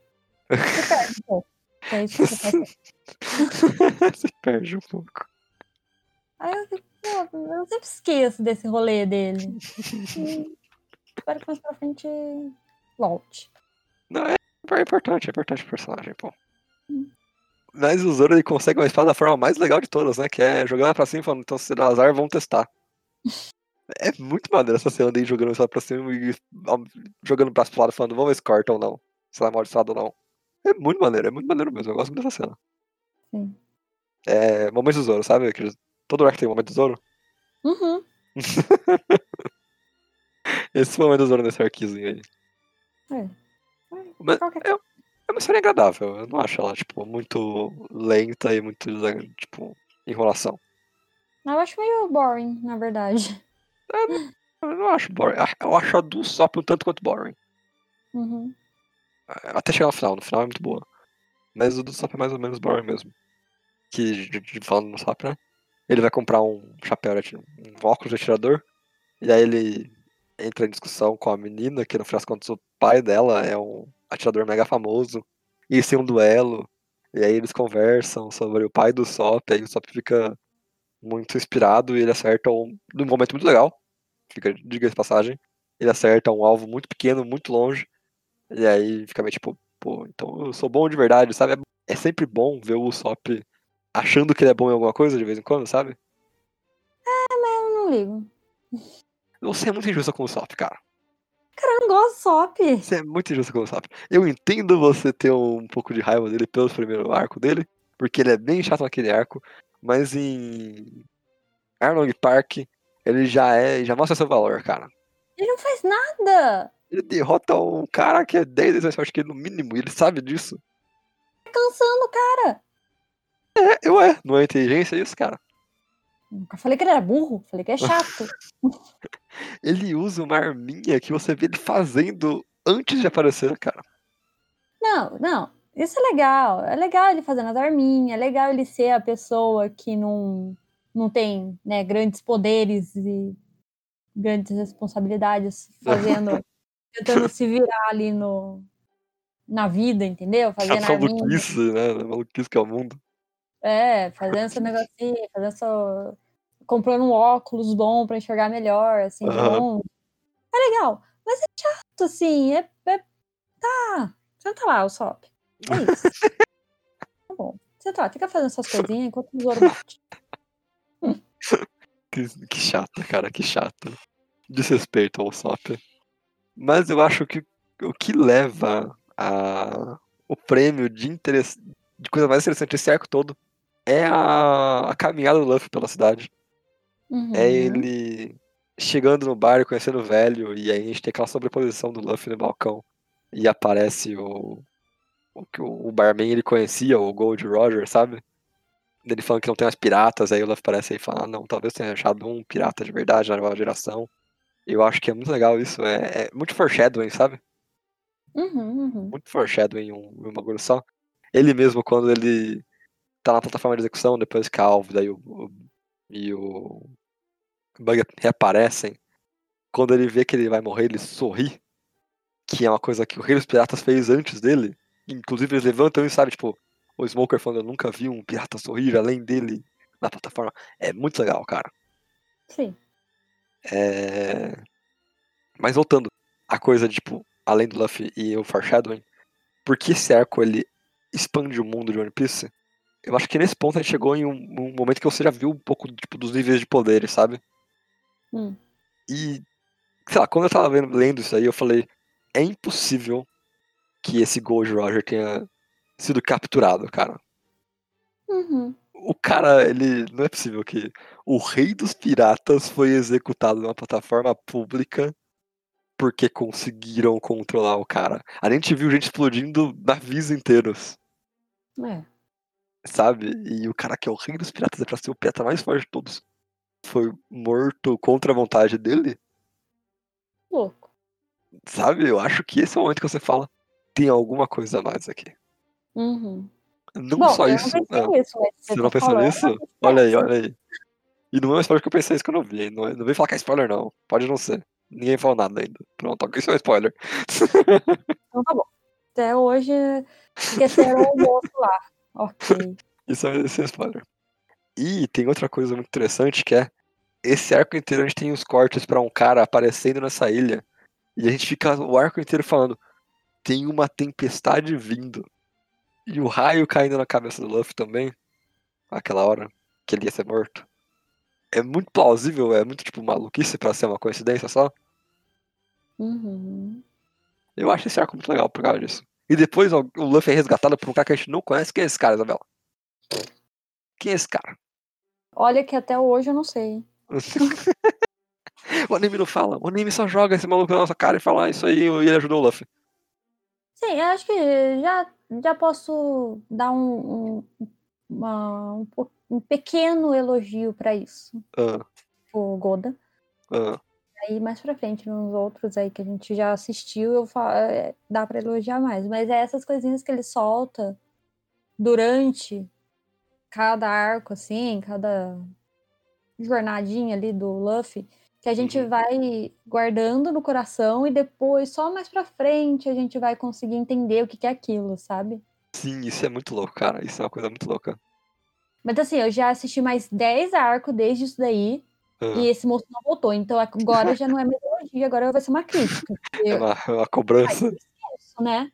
Você perde um pouco. É isso que você [laughs] faz. Você perde um pouco. Aí eu fico, pô, eu sempre esqueço desse rolê dele. [laughs] E espero que mais pra frente volte. Não, é, é importante, é importante o personagem, pô. Hum. Mas o Zoro ele consegue uma espada da forma mais legal de todas, né? Que é jogar ela pra cima e falando, então se der azar, vamos testar. [laughs] É muito maneiro essa cena dele jogando só pra cima e jogando o braço pro lado falando, vamos ver se corta ou não. Se ela é amaldiçoada ou não. É muito maneiro, é muito maneiro mesmo. Eu gosto muito dessa cena. Sim. É. Momento do Zoro, sabe? Todo arco tem um momento do Zoro. Uhum. [laughs] Esse momento do Zoro nesse arquizinho aí. É. Mas Qualquer- é, é uma história agradável. Eu não acho ela, tipo, muito lenta e muito, tipo, enrolação. Eu acho meio boring, na verdade. Eu não acho boring. Eu acho a do Sop um tanto quanto boring. Uhum. Até chegar no final. No final é muito boa. Mas o do Sop é mais ou menos boring mesmo. Que, de- de- falando no Sop, né? Ele vai comprar um chapéu, de- um óculos de atirador. E aí ele entra em discussão com a menina, que no final das contas o pai dela é um atirador mega famoso. E eles têm um duelo. E aí eles conversam sobre o pai do Sop. Aí o Sop fica muito inspirado e ele acerta um, num momento muito legal. Fica, diga de passagem. Ele acerta um alvo muito pequeno, muito longe. E aí fica meio tipo, pô, então eu sou bom de verdade, sabe? É, é sempre bom ver o Usopp achando que ele é bom em alguma coisa de vez em quando, sabe? Eu não ligo. Você é muito injusta com o Usopp, cara. Eu não gosto de Sop. Você é muito injusta com o Usopp. Eu entendo você ter um pouco de raiva dele pelo primeiro arco dele, porque ele é bem chato naquele arco, mas em Arlong Park ele já é, já mostra seu valor, cara. Ele não faz nada. Ele derrota um cara que é 10 vezes mais forte que ele no mínimo, e ele sabe disso. Tá cansando, cara. É, eu é, não é inteligência isso, cara. Nunca falei que ele era burro. Falei que é chato. [laughs] [laughs] Ele usa uma arminha que você vê ele fazendo antes de aparecer, cara. não, não. Isso é legal. É legal ele fazendo as arminhas. É legal ele ser a pessoa que não, não tem né, grandes poderes e grandes responsabilidades fazendo. [laughs] tentando se virar ali no, na vida, entendeu? A Fazendo arminha. maluquice, né? A maluquice que é o mundo. É, fazendo esse negocinho, fazendo essa. comprando um óculos bom pra enxergar melhor, assim, longe. É legal. Mas é chato, assim. É, é- Tá. Senta lá, o Sop. É isso. [laughs] tá bom. Senta lá, fica fazendo essas coisinhas enquanto o Zoro bate. Que, que chato, cara, que chato. Desrespeito ao Sop. Mas eu acho que o que leva a, o prêmio de, interesse, de coisa mais interessante desse arco todo é a, a caminhada do Luffy pela cidade. Uhum. É ele chegando no bar conhecendo o velho, e aí a gente tem aquela sobreposição do Luffy no balcão. E aparece o. O que o barman ele conhecia, o Gold Roger, sabe? Ele falando que não tem mais piratas, aí o Luffy aparece aí e fala, ah, não, talvez tenha achado um pirata de verdade na nova geração. Eu acho que é muito legal isso, é, é muito foreshadowing, sabe? Uhum, uhum. Muito foreshadowing em um, um bagulho só. Ele mesmo, quando ele tá na plataforma de execução, depois que a Alvo daí o, o- e o Bug reaparecem, quando ele vê que ele vai morrer, ele sorri, que é uma coisa que o Rei dos Piratas fez antes dele. Inclusive eles levantam e sabe, tipo, o Smoker falando, eu nunca vi um pirata sorrir além dele na plataforma. É muito legal, cara. Sim. É... Mas voltando, a coisa, de, tipo, além do Luffy e o Foreshadowing, por que esse arco ele expande o mundo de One Piece? Eu acho que nesse ponto a gente chegou em um, um momento que você já viu um pouco tipo, dos níveis de poderes, sabe? Hum. E, sei lá, quando eu tava vendo, lendo isso aí, eu falei, é impossível que esse Gold Roger tenha sido capturado, cara. Uhum. O cara, ele. Não é possível que o rei dos piratas foi executado numa plataforma pública porque conseguiram controlar o cara. A gente viu gente explodindo navios inteiros, É. sabe? E o cara que é o rei dos piratas é pra ser o pirata mais forte de todos. Foi morto contra a vontade dele, Louco. sabe? Eu acho que esse é o momento que você fala: tem alguma coisa a mais aqui. Uhum. Não Bom, só eu isso. não ah, nisso, mas Você tá não pensou falando, nisso? Olha aí, olha aí. E não é um spoiler que eu pensei isso que eu não vi. Não, é- não vem falar que é spoiler, não. Pode não ser. Ninguém falou nada ainda. Pronto, isso é um spoiler. Então tá bom. Até hoje esqueceram o almoço lá. [laughs] Ok. [laughs] Isso é, isso é spoiler. E tem outra coisa muito interessante que é esse arco inteiro a gente tem os cortes pra um cara aparecendo nessa ilha. E a gente fica o arco inteiro falando: tem uma tempestade vindo. E o raio caindo na cabeça do Luffy também. Aquela hora que ele ia ser morto. é muito plausível, é muito, tipo, maluquice pra ser uma coincidência só. Uhum. Eu acho esse arco muito legal por causa disso. E depois o Luffy é resgatado por um cara que a gente não conhece. Quem é esse cara, Isabela? Quem é esse cara? Olha que até hoje eu não sei. [laughs] o anime não fala. O anime só joga esse maluco na nossa cara e fala "Ah, isso aí e ele ajudou o Luffy. Sim, eu acho que já, já posso dar um, um, uma- um, um pequeno elogio pra isso. Ah, O Goda. ah. Aí mais pra frente, nos outros aí que a gente já assistiu, eu fa- é, dá pra elogiar mais. Mas é essas coisinhas que ele solta durante cada arco, assim, cada jornadinha ali do Luffy, que a gente Uhum. vai guardando no coração e depois, só mais pra frente, a gente vai conseguir entender o que que é aquilo, sabe? Sim, isso é muito louco, cara. Isso é uma coisa muito louca. Mas assim, eu já assisti mais 10 arcos desde isso daí, Ah, e esse moço não voltou. Então agora já não é mais elogio, agora vai ser uma crítica. porque- é, uma, é uma cobrança. isso, né?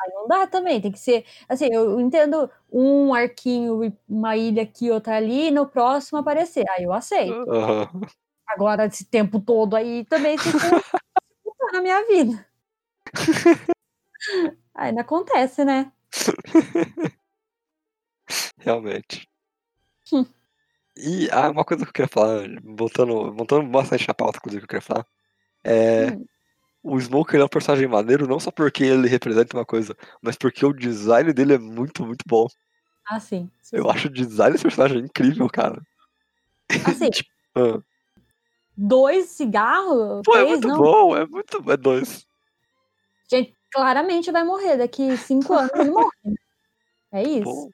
Aí não dá também, tem que ser. Assim, eu entendo um arquinho, uma ilha aqui, outra ali, e no próximo aparecer. Aí eu aceito. Aham. Agora, esse tempo todo aí também fica na minha vida. Aí não acontece, né? [laughs] Realmente. Hum. [laughs] E ah, uma coisa que eu queria falar, voltando, voltando bastante na pauta, inclusive, que eu queria falar, é Hum. o Smoker é um personagem maneiro, não só porque ele representa uma coisa, mas porque o design dele é muito, muito bom. Ah, sim. sim, Eu sim. acho o design desse personagem incrível, cara. [laughs] Assim, Ah. dois cigarros, Pô, é três, muito não. bom, é muito. É dois. Gente, claramente vai morrer. Daqui cinco [laughs] anos ele morre. né? É isso. Bom,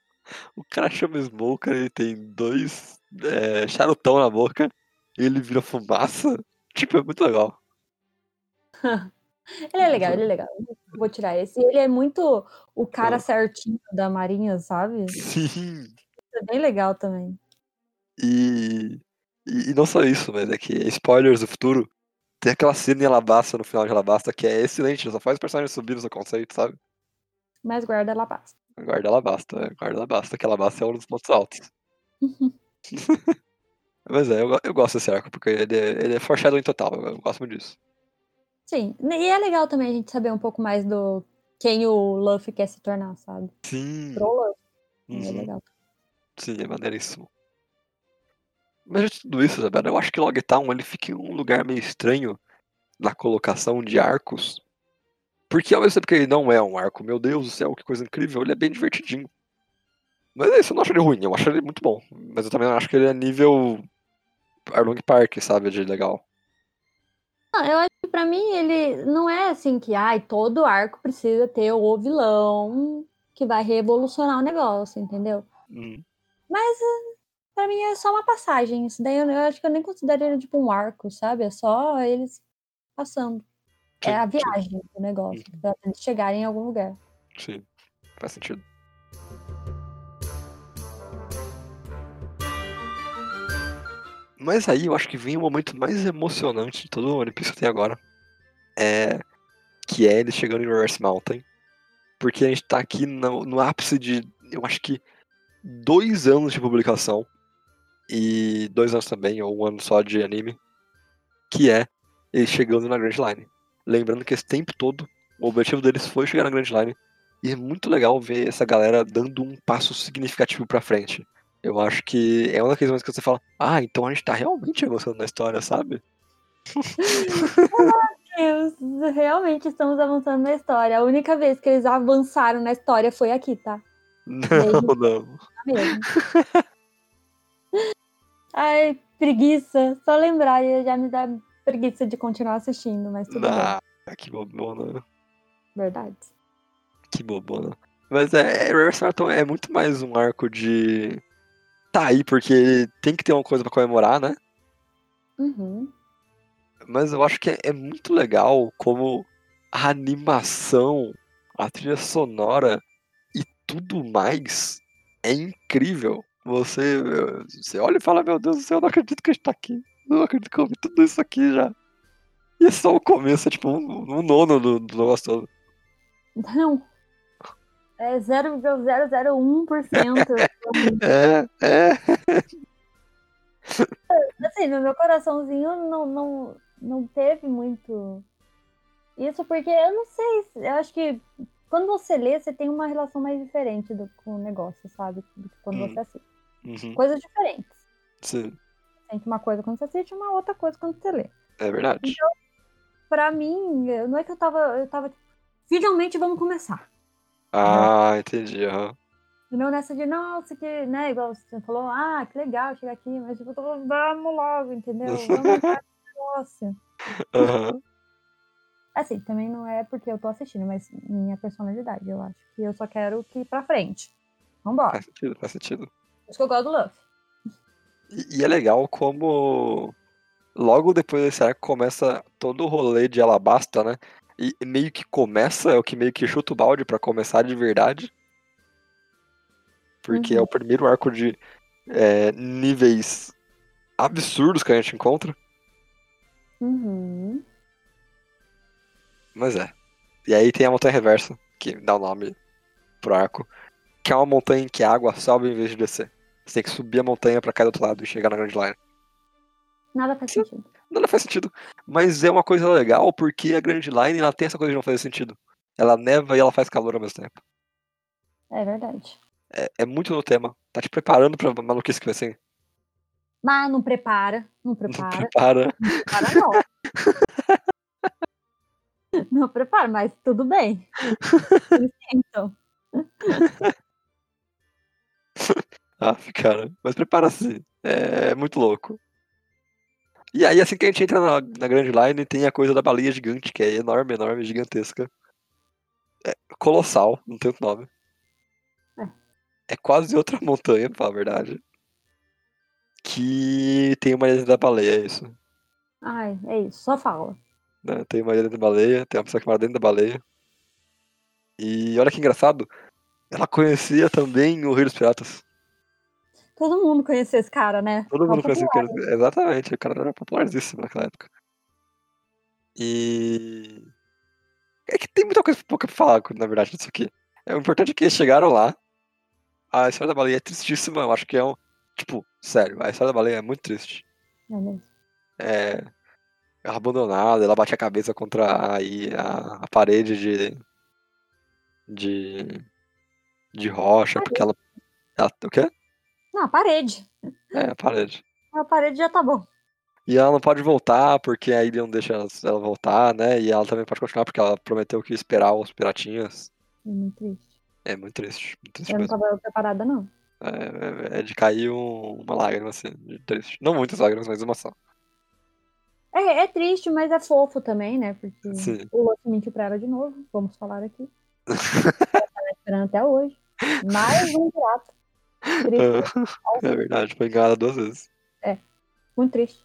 o cara chama Smoker, ele tem dois é, charutão na boca, ele vira fumaça. Tipo, é muito legal. [laughs] Ele é legal, ele é legal. Vou tirar esse. Ele é muito o cara Ah. certinho da Marinha, sabe? Sim. É bem legal também. E, e, e não só isso, mas é que spoilers do futuro. Tem aquela cena em Alabasta no final de Alabasta que é excelente, só faz o personagem subir no seu conceito, sabe? Mas guarda paz. Guarda Alabasta, é, guarda Alabasta, que Alabasta é um dos pontos altos. [laughs] Mas é, eu, eu gosto desse arco, porque ele é, ele é foreshadowing total, eu, gosto muito disso. Sim. E é legal também a gente saber um pouco mais do quem o Luffy quer se tornar, sabe? Sim, Pro Luffy. É uhum, legal. sim, é maneiríssimo. Mas de tudo isso, Isabela, eu acho que Logtown ele fica em um lugar meio estranho na colocação de arcos. Porque ao mesmo tempo que ele não é um arco, meu Deus do céu, que coisa incrível, ele é bem divertidinho. Mas é isso, eu não acho ele ruim, eu acho ele muito bom. Mas eu também não acho que ele é nível Arlong Park, sabe, de legal. Não, eu acho que pra mim ele não é assim que ai, todo arco precisa ter o vilão que vai revolucionar o negócio, entendeu? Hum, Mas eh, pra mim é só uma passagem. Isso daí eu, eu acho que eu nem considero ele tipo um arco, sabe? É só eles passando. Sim, É a sim, viagem do negócio, pra eles chegarem em algum lugar. sim, faz sentido. Mas aí eu acho que vem o momento mais emocionante de todo o One Piece até agora. É. Que é ele chegando em Reverse Mountain. Porque a gente tá aqui no, no ápice de, eu acho que, dois anos de publicação. E dois anos também, ou um ano só de anime. Que é ele chegando na Grand Line. Lembrando que esse tempo todo, o objetivo deles foi chegar na Grand Line. E é muito legal ver essa galera dando um passo significativo pra frente. Eu acho que é uma daqueles momentos que você fala, ah, então a gente tá realmente avançando na história, sabe? Deus, realmente estamos avançando na história. A única vez que eles avançaram na história foi aqui, tá? [laughs] Não, não. Tá mesmo. Ai, preguiça. Só lembrar já me dá preguiça de continuar assistindo, mas tudo bem. Ah, que bobona. Verdade. Que bobona. Mas é, é, Reverse Marathon é muito mais um arco de. Tá aí, porque tem que ter uma coisa pra comemorar, né? Uhum. Mas eu acho que é, é muito legal como a animação, a trilha sonora e tudo mais é incrível. Você, você olha e fala, meu Deus do céu, eu não acredito que a gente tá aqui. Não acredito que eu vi tudo isso aqui já. E é só o começo, é tipo um, um nono do, do negócio todo. Não. É 0,001%. [laughs] É, é. [laughs] assim, no meu coraçãozinho não, não, não teve muito isso, porque eu não sei, eu acho que quando você lê, você tem uma relação mais diferente do, com o negócio, sabe? Do que quando Hum. você assiste. Uhum. Coisas diferentes. Sim, sente uma coisa quando você assiste, uma outra coisa quando você lê. é verdade. Pra mim, não é que eu tava. Eu tava. tipo, Finalmente vamos começar. Ah, entendi. aham. E não nessa de, nossa, que, né, igual você falou, ah, que legal chegar aqui, mas tipo, tô, vamos logo, entendeu? [laughs] Vamos lá, negócio. Assim, também não é porque eu tô assistindo, mas minha personalidade, eu acho que eu só quero que ir pra frente. Vambora. Faz sentido, faz sentido. Por isso que eu gosto do Luffy. E, e é legal como logo depois desse arco começa todo o rolê de Alabasta, né? E meio que começa, é o que meio que chuta o balde pra começar de verdade. Porque é Uhum. o primeiro arco de é, níveis absurdos que a gente encontra. Uhum. Mas é. E aí tem a montanha reversa, que dá o nome pro arco. Que é uma montanha em que a água sobe em vez de descer. Você tem que subir a montanha pra cair do outro lado e chegar na Grand Line. Nada faz Sim. sentido. Nada faz sentido. Mas é uma coisa legal porque a Grand Line ela tem essa coisa de não fazer sentido. Ela neva e ela faz calor ao mesmo tempo. É verdade. É, é muito no tema. Tá te preparando pra maluquice que vai ser. Mas não prepara, não Não prepara, prepara. prepara não. [laughs] Não prepara, mas tudo bem. [laughs] Então, Ah, [laughs] cara. Mas prepara-se. É muito louco. E aí, assim que a gente entra na, na Grand Line, tem a coisa da baleia gigante, que é enorme, enorme, gigantesca. É colossal, não tem outro nome. É quase outra [laughs] montanha, pra falar a verdade. Que tem uma ilha da baleia, é isso. ai, é isso, só fala. né? Tem uma ilha da baleia, tem uma pessoa que mora dentro da baleia. E olha que engraçado, ela conhecia também o Rei dos Piratas. Todo mundo conhecia esse cara, né? Todo mundo conhecia o popular. cara. Exatamente, o cara era popularíssimo naquela época. E. É que tem muita coisa pouca pra falar, na verdade, disso aqui. É, o importante é que eles chegaram lá. A história da baleia é tristíssima, eu acho que é um. Tipo, sério, a história da baleia é muito triste. É mesmo. É. Ela abandonada, ela bate a cabeça contra aí a, a parede de. de. de rocha, porque ela. ela o quê? Não, a parede. É, a parede. A parede já tá bom. E ela não pode voltar, porque aí ele não deixa ela- voltar, né? E ela também pode continuar, porque ela prometeu que ia esperar os piratinhas. É muito triste. É muito triste, muito triste Eu não mesmo. tava preparada, não. É, é- é de cair um- uma lágrima, assim, de triste. Não muitas lágrimas, mas uma só. É, é triste, mas é fofo também, né? Porque Sim. o Luffy mentiu pra ela de novo. Vamos falar aqui. [laughs] ela tá esperando até hoje. Mais um pirata. Triste, É verdade, foi enganada duas vezes. muito triste.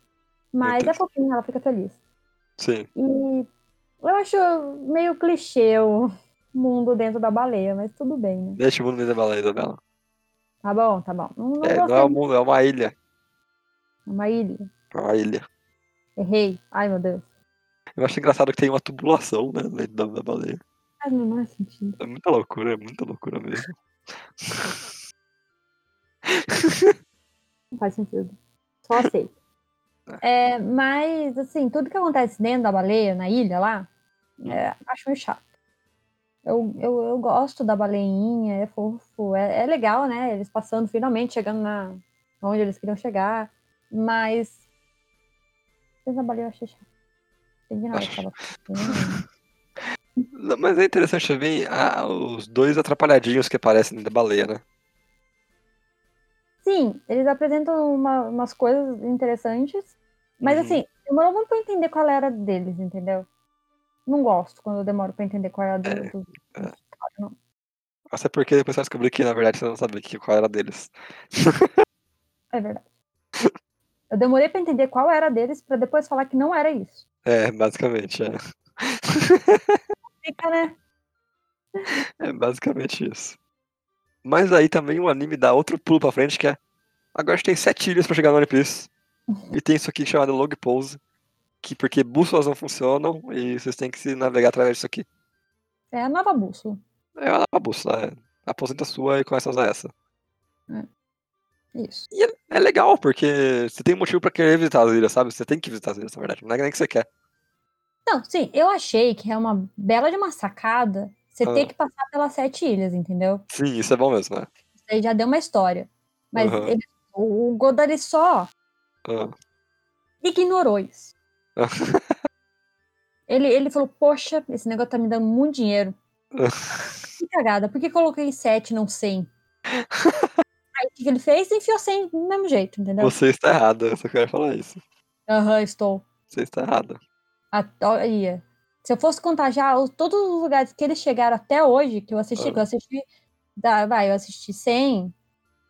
Mas é triste. fofinho, ela fica feliz. Sim. E eu acho meio clichê o mundo dentro da baleia, mas tudo bem, né? Deixa o mundo da baleia, Isabela. Tá bom, tá bom. Não, não É, não é um muito. mundo, é uma ilha. É uma ilha. É uma ilha. Errei. Ai, meu Deus. Eu acho engraçado que tem uma tubulação, né, dentro da, da baleia. Ai, não faz sentido. É muita loucura, é muita loucura mesmo. [laughs] Não faz sentido. Só aceito. É, mas, assim, tudo que acontece dentro da baleia, na ilha lá, é, acho meio chato. Eu, eu, eu gosto da baleinha, é fofo, é, é legal, né? Eles passando, finalmente chegando na onde eles queriam chegar. Mas. Da baleia eu achei chato. Entendi nada que. [laughs] Não, Mas é interessante também ah, os dois atrapalhadinhos que aparecem da baleia, né? Sim, eles apresentam uma- umas coisas interessantes, mas Uhum. assim, demorou muito pra entender qual era deles, entendeu? Não gosto quando eu demoro pra entender qual era do, É, dos caras, não. Até porque depois você descobrir que, na verdade, você não sabia que, qual era deles. É verdade. Eu demorei pra entender qual era deles pra depois falar que não era isso. É, basicamente, é. Fica, né? [laughs] É basicamente isso. Mas aí também o anime dá outro pulo pra frente, que é. Agora a gente tem sete ilhas pra chegar no One Piece. E tem isso aqui chamado Log Pose. Que porque bússolas não funcionam e vocês têm que se navegar através disso aqui. É a nova bússola. É uma nova bússola, é. Aposenta a sua e começa a usar essa. Isso. E é, é legal, porque você tem um motivo pra querer visitar as ilhas, sabe? Você tem que visitar as ilhas, na verdade. Não é nem que você quer. Não, sim, eu achei que é uma bela de uma sacada você Ah. ter que passar pelas sete ilhas, entendeu? Sim, isso é bom mesmo, né? Isso aí já deu uma história. Mas Aham. ele- o Godard só Ah. ignorou isso. [laughs] ele, ele falou, poxa, esse negócio tá me dando muito dinheiro. [laughs] Que cagada, por que coloquei sete, não 100? [laughs] Aí o que ele fez? Enfiou 100 do mesmo jeito, entendeu? Você está errada, eu só quero falar isso. Aham, estou. Você está errada. A- Olha, se eu fosse contar já os- todos os lugares que eles chegaram até hoje, que eu assisti, Ah. que eu assisti, da, vai, eu assisti 100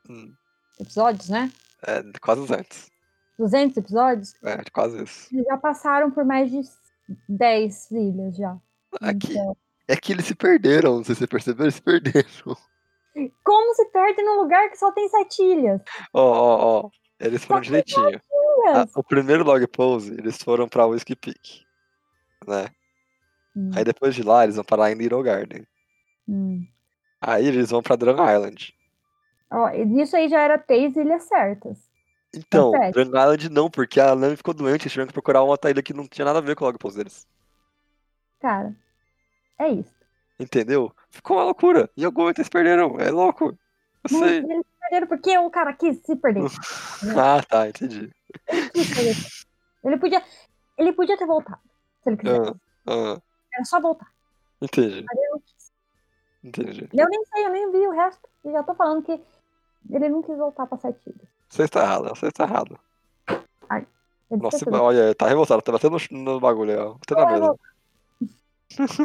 Hum, episódios, né? É, quase 200. 200 episódios, É, quase isso. eles já passaram por mais de 10 ilhas já. Aqui, Então, é que eles se perderam, não sei se você percebeu, eles se perderam. como se perde num lugar que só tem sete ilhas? Ó, ó, ó. Eles foram Só direitinho. A- ilhas? o primeiro log pose, eles foram pra Whiskey Peak. Né? Hum, Aí depois de lá, eles vão parar em Little Garden. hum. Aí eles vão pra Drang Island. Ó, isso aí já era três ilhas certas. Então, sete. Drang Island não, porque a Nami ficou doente, eles tiveram que procurar uma outra ilha que não tinha nada a ver com o log pose deles. Cara, é isso. Entendeu? Ficou uma loucura. E algum eles perderam. É louco. Eu Mas sei. eles perderam porque o cara quis se perder. [laughs] Ah, tá, entendi. Perder. Ele podia, ele podia ter voltado, se ele quisesse. Ah, ah, Era só voltar. entendi, entendi. Eu nem sei, eu nem vi o resto. E já tô falando que ele não quis voltar pra sete ilhas. Você está errado, você está errado. Ele Nossa, olha, tá revoltado, tá batendo no, no bagulho, ó. Batendo na Eu mesa.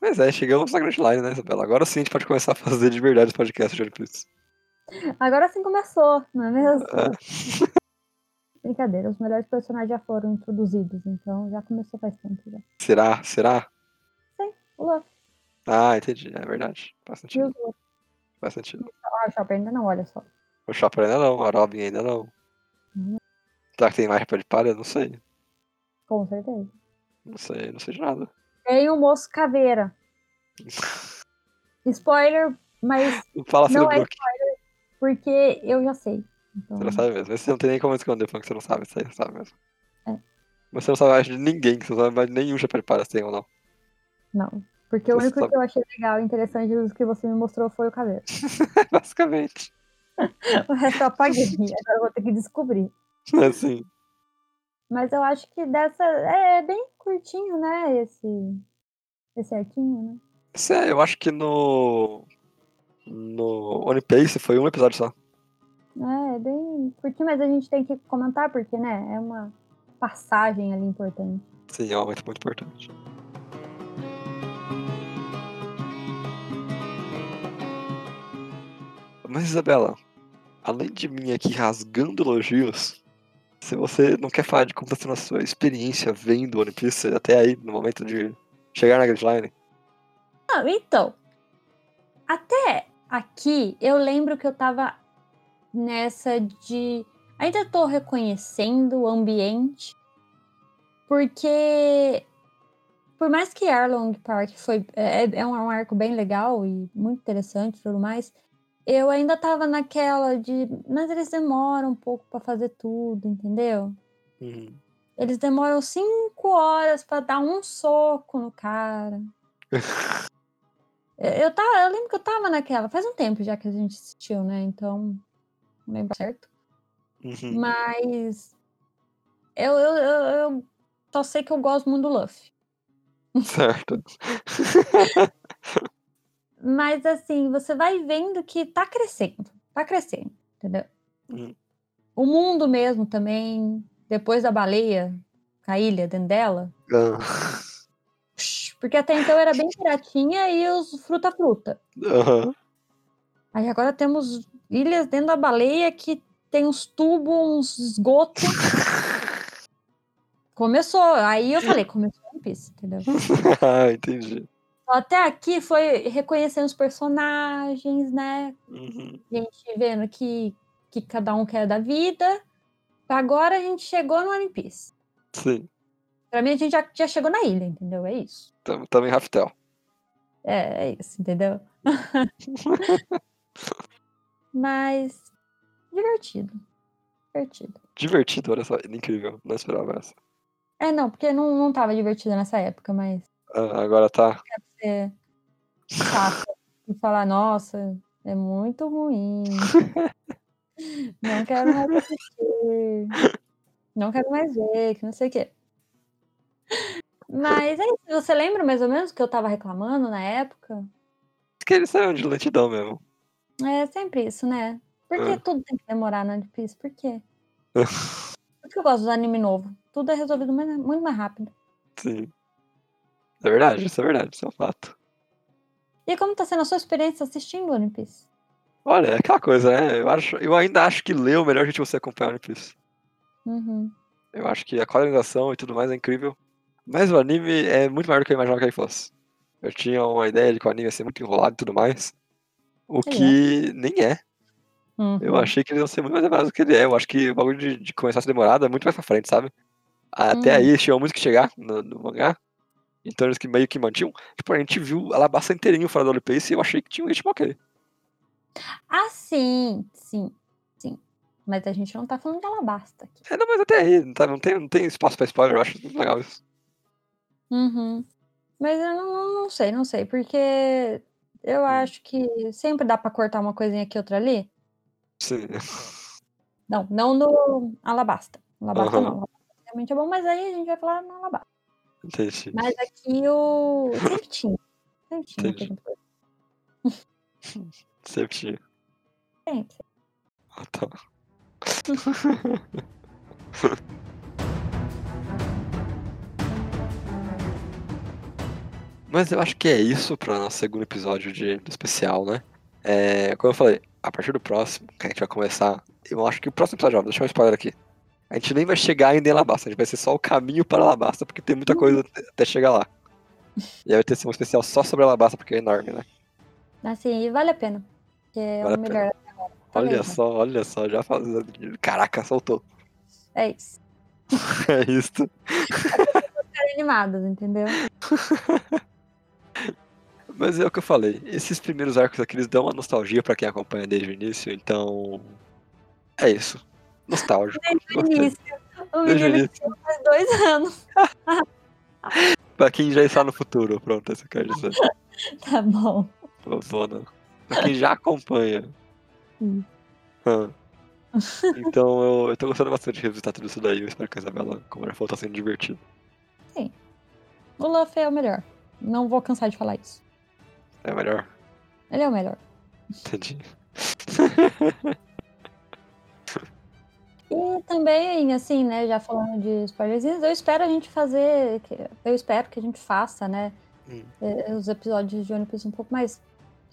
Mas [laughs] é, chegamos na Grand Line, né, Isabela? Agora sim a gente pode começar a fazer de verdade o podcast de One Piece. Agora sim começou, não é mesmo? É. [laughs] Brincadeira, os melhores personagens já foram introduzidos, então já começou faz tempo já. Será? Será? O Luffy Ah, entendi, é verdade. Faz sentido, faz sentido. Ah, o Chopper ainda não, olha só. O Chopper ainda não, a Robin ainda não. Uhum. Será que tem mais de palha? Não sei. Com certeza. Não sei, não sei de nada. Tem o moço caveira. [laughs] Spoiler, mas Fala assim Não é Brook. porque eu já sei. Então, Você não sabe mesmo. Esse não tem nem como esconder falando que você não sabe. Isso aí você sabe mesmo. É. Mas você não sabe mais de ninguém, que você não sabe mais de nenhum Palha se tem ou não. não. Porque o Você único sabe. que eu achei legal e interessante dos que você me mostrou foi o caveira. [laughs] Basicamente. [laughs] O resto eu apaguei. [laughs] Agora eu vou ter que descobrir. Assim. Mas eu acho que dessa. É, é bem curtinho, né? Esse. Esse arquinho, né? Isso é, eu acho que no. No One Piece foi um episódio só. É, é bem curtinho, mas a gente tem que comentar porque, né? É uma passagem ali importante. Sim, é um momento muito importante. Mas, Isabela, além de mim aqui rasgando elogios, se você não quer falar de como está sendo a sua experiência vendo One Piece até aí, no momento de chegar na Grand Line, Ah, então. Até aqui, eu lembro que eu tava nessa de. Ainda tô reconhecendo o ambiente, porque. Por mais que Arlong Park foi, é, é um arco bem legal e muito interessante e tudo mais, eu ainda tava naquela de. Mas eles demoram um pouco pra fazer tudo, entendeu? Uhum. Eles demoram cinco horas pra dar um soco no cara. [laughs] Eu, eu, tava, eu lembro que eu tava naquela. Faz um tempo já que a gente assistiu, né? Então. Não lembro certo. Uhum. Mas. Eu, eu, eu, eu só sei que eu gosto muito do Luffy. Certo. [laughs] Mas assim, você vai vendo que tá crescendo. Tá crescendo, entendeu? Uhum. O mundo mesmo também. Depois da baleia, a ilha dentro dela. Psh, Porque até então era bem piratinha e os fruta-fruta. Aham. Aí agora temos ilhas dentro da baleia que tem uns tubos, uns esgotos. [laughs] Começou. Aí eu falei, começou One Piece, entendeu? [laughs] ah, entendi. Até aqui foi reconhecendo os personagens, né? Uhum. gente vendo que, que cada um quer da vida. Agora a gente chegou no One Piece. Sim. Pra mim, a gente já, já chegou na ilha, entendeu? É isso. Tamo, tamo em Raftel. É, é isso, entendeu? [laughs] Mas divertido. Divertido. Divertido, olha só, incrível. Não esperava essa. É, não, porque não, não tava divertido nessa época, mas Ah, agora tá. é chato [laughs] e falar, nossa, é muito ruim. [laughs] Não quero mais assistir. Não quero mais ver, que não sei o quê. Mas é isso. Você lembra mais ou menos o que eu tava reclamando na época? que eles saíram de lentidão mesmo. É sempre isso, né? Por que É. tudo tem que demorar no One Piece? Por quê? Por que eu gosto do anime novo? Tudo é resolvido muito mais rápido. Sim. É verdade, isso é verdade, isso é um fato. E como tá sendo a sua experiência assistindo One Piece? Olha, é aquela coisa, né? Eu, acho, eu ainda acho que ler é o melhor jeito de você acompanhar One Piece. Uhum. Eu acho que a quadrinização e tudo mais é incrível. Mas o anime é muito maior do que eu imaginava que ele fosse. Eu tinha uma ideia de que o anime ia ser muito enrolado e tudo mais. O é. que nem é. Uhum. Eu achei que eles iam ser muito mais demorados do que ele é. Eu acho que o bagulho de, de começar a ser demorado é muito mais pra frente, sabe? Até Uhum. aí eles tinham muito que chegar no, no mangá. Então eles que meio que mantinham. Tipo, a gente viu a Alabasta inteirinho fora do One Piece e eu achei que tinha um ritmo ok. Ah, sim, sim, sim. Mas a gente não tá falando de Alabasta aqui. É, não, mas até aí, não, tá- não tem, não tem espaço pra spoiler, eu acho muito legal isso. Uhum. Mas eu não- não sei, não sei, porque eu acho que sempre dá pra cortar uma coisinha aqui, outra ali. Sim. Não, não no Alabasta. Alabasta Aham. não. Alabasta realmente é bom, mas aí a gente vai falar no Alabasta. Entendi. Mas aqui o. Sempre tinha. Sempre tinha. Entendi. Sempre tinha. Sempre. Ah, tá. [laughs] Mas eu acho que é isso para nosso segundo episódio de, do especial, né? É, como eu falei, a partir do próximo, que a gente vai começar. Eu acho que o próximo episódio, vou deixar um spoiler aqui. A gente nem vai chegar ainda em Alabasta, a gente vai ser só o caminho para Alabasta, porque tem muita coisa até- até chegar lá. E aí vai ter um especial só sobre Alabasta, porque é enorme, né? Assim, e vale a pena. Porque é Vale o melhor até agora. Tá Olha mesmo. só, olha só, já fazendo. Caraca, soltou. É isso. [laughs] É isso. Ficar animados, entendeu? [laughs] Mas é o que eu falei, esses primeiros arcos aqui eles dão uma nostalgia pra quem acompanha desde o início, então. É isso. Nostálgico. Desde o início. O Desde menino início. que faz dois anos. [laughs] Pra quem já está no futuro, pronto, essa quer dizer. [laughs] Tá bom. Vovona. Pra quem já acompanha. Hum. Ah. Então eu, eu tô gostando bastante de revisitar tudo isso daí. Eu espero que a Isabela, como já falou, tá sendo divertido. O Luffy é o melhor. Não vou cansar de falar isso. É melhor. Ele é o melhor. Entendi. E também, assim, né, já falando de spoilerzinhos, eu espero a gente fazer, eu espero que a gente faça, né, Hum. eh, os episódios de Piece um pouco mais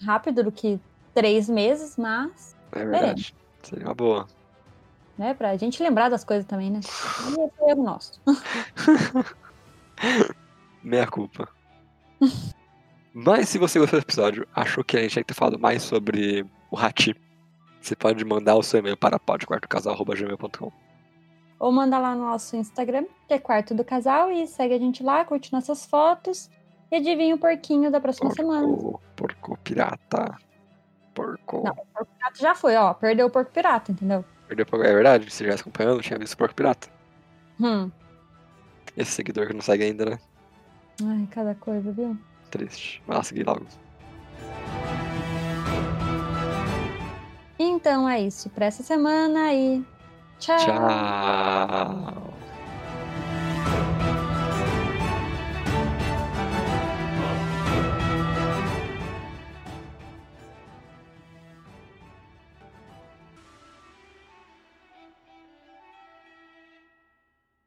rápido do que três meses, mas, É verdade. Seria uma boa. né, pra gente lembrar das coisas também, né. E [laughs] é erro nosso. Meia culpa. [laughs] Mas se você gostou desse episódio, achou que a gente tinha que ter falado mais sobre o Hati, você pode mandar o seu e-mail para podquartocasal.gmail.com. Ou manda lá no nosso Instagram, que é Quarto do Casal, e segue a gente lá, curte nossas fotos e adivinha o porquinho da próxima semana. Porco, porco pirata. Porco. Não. O porco pirata já foi, ó, perdeu o porco pirata, entendeu? Perdeu o porco- É verdade, se já acompanhando, tinha visto o porco pirata. Hum. Esse seguidor que não segue ainda, né? Ai, cada coisa, viu? Triste. Vai lá seguir logo. Então é isso pra essa semana e tchau. Tchau.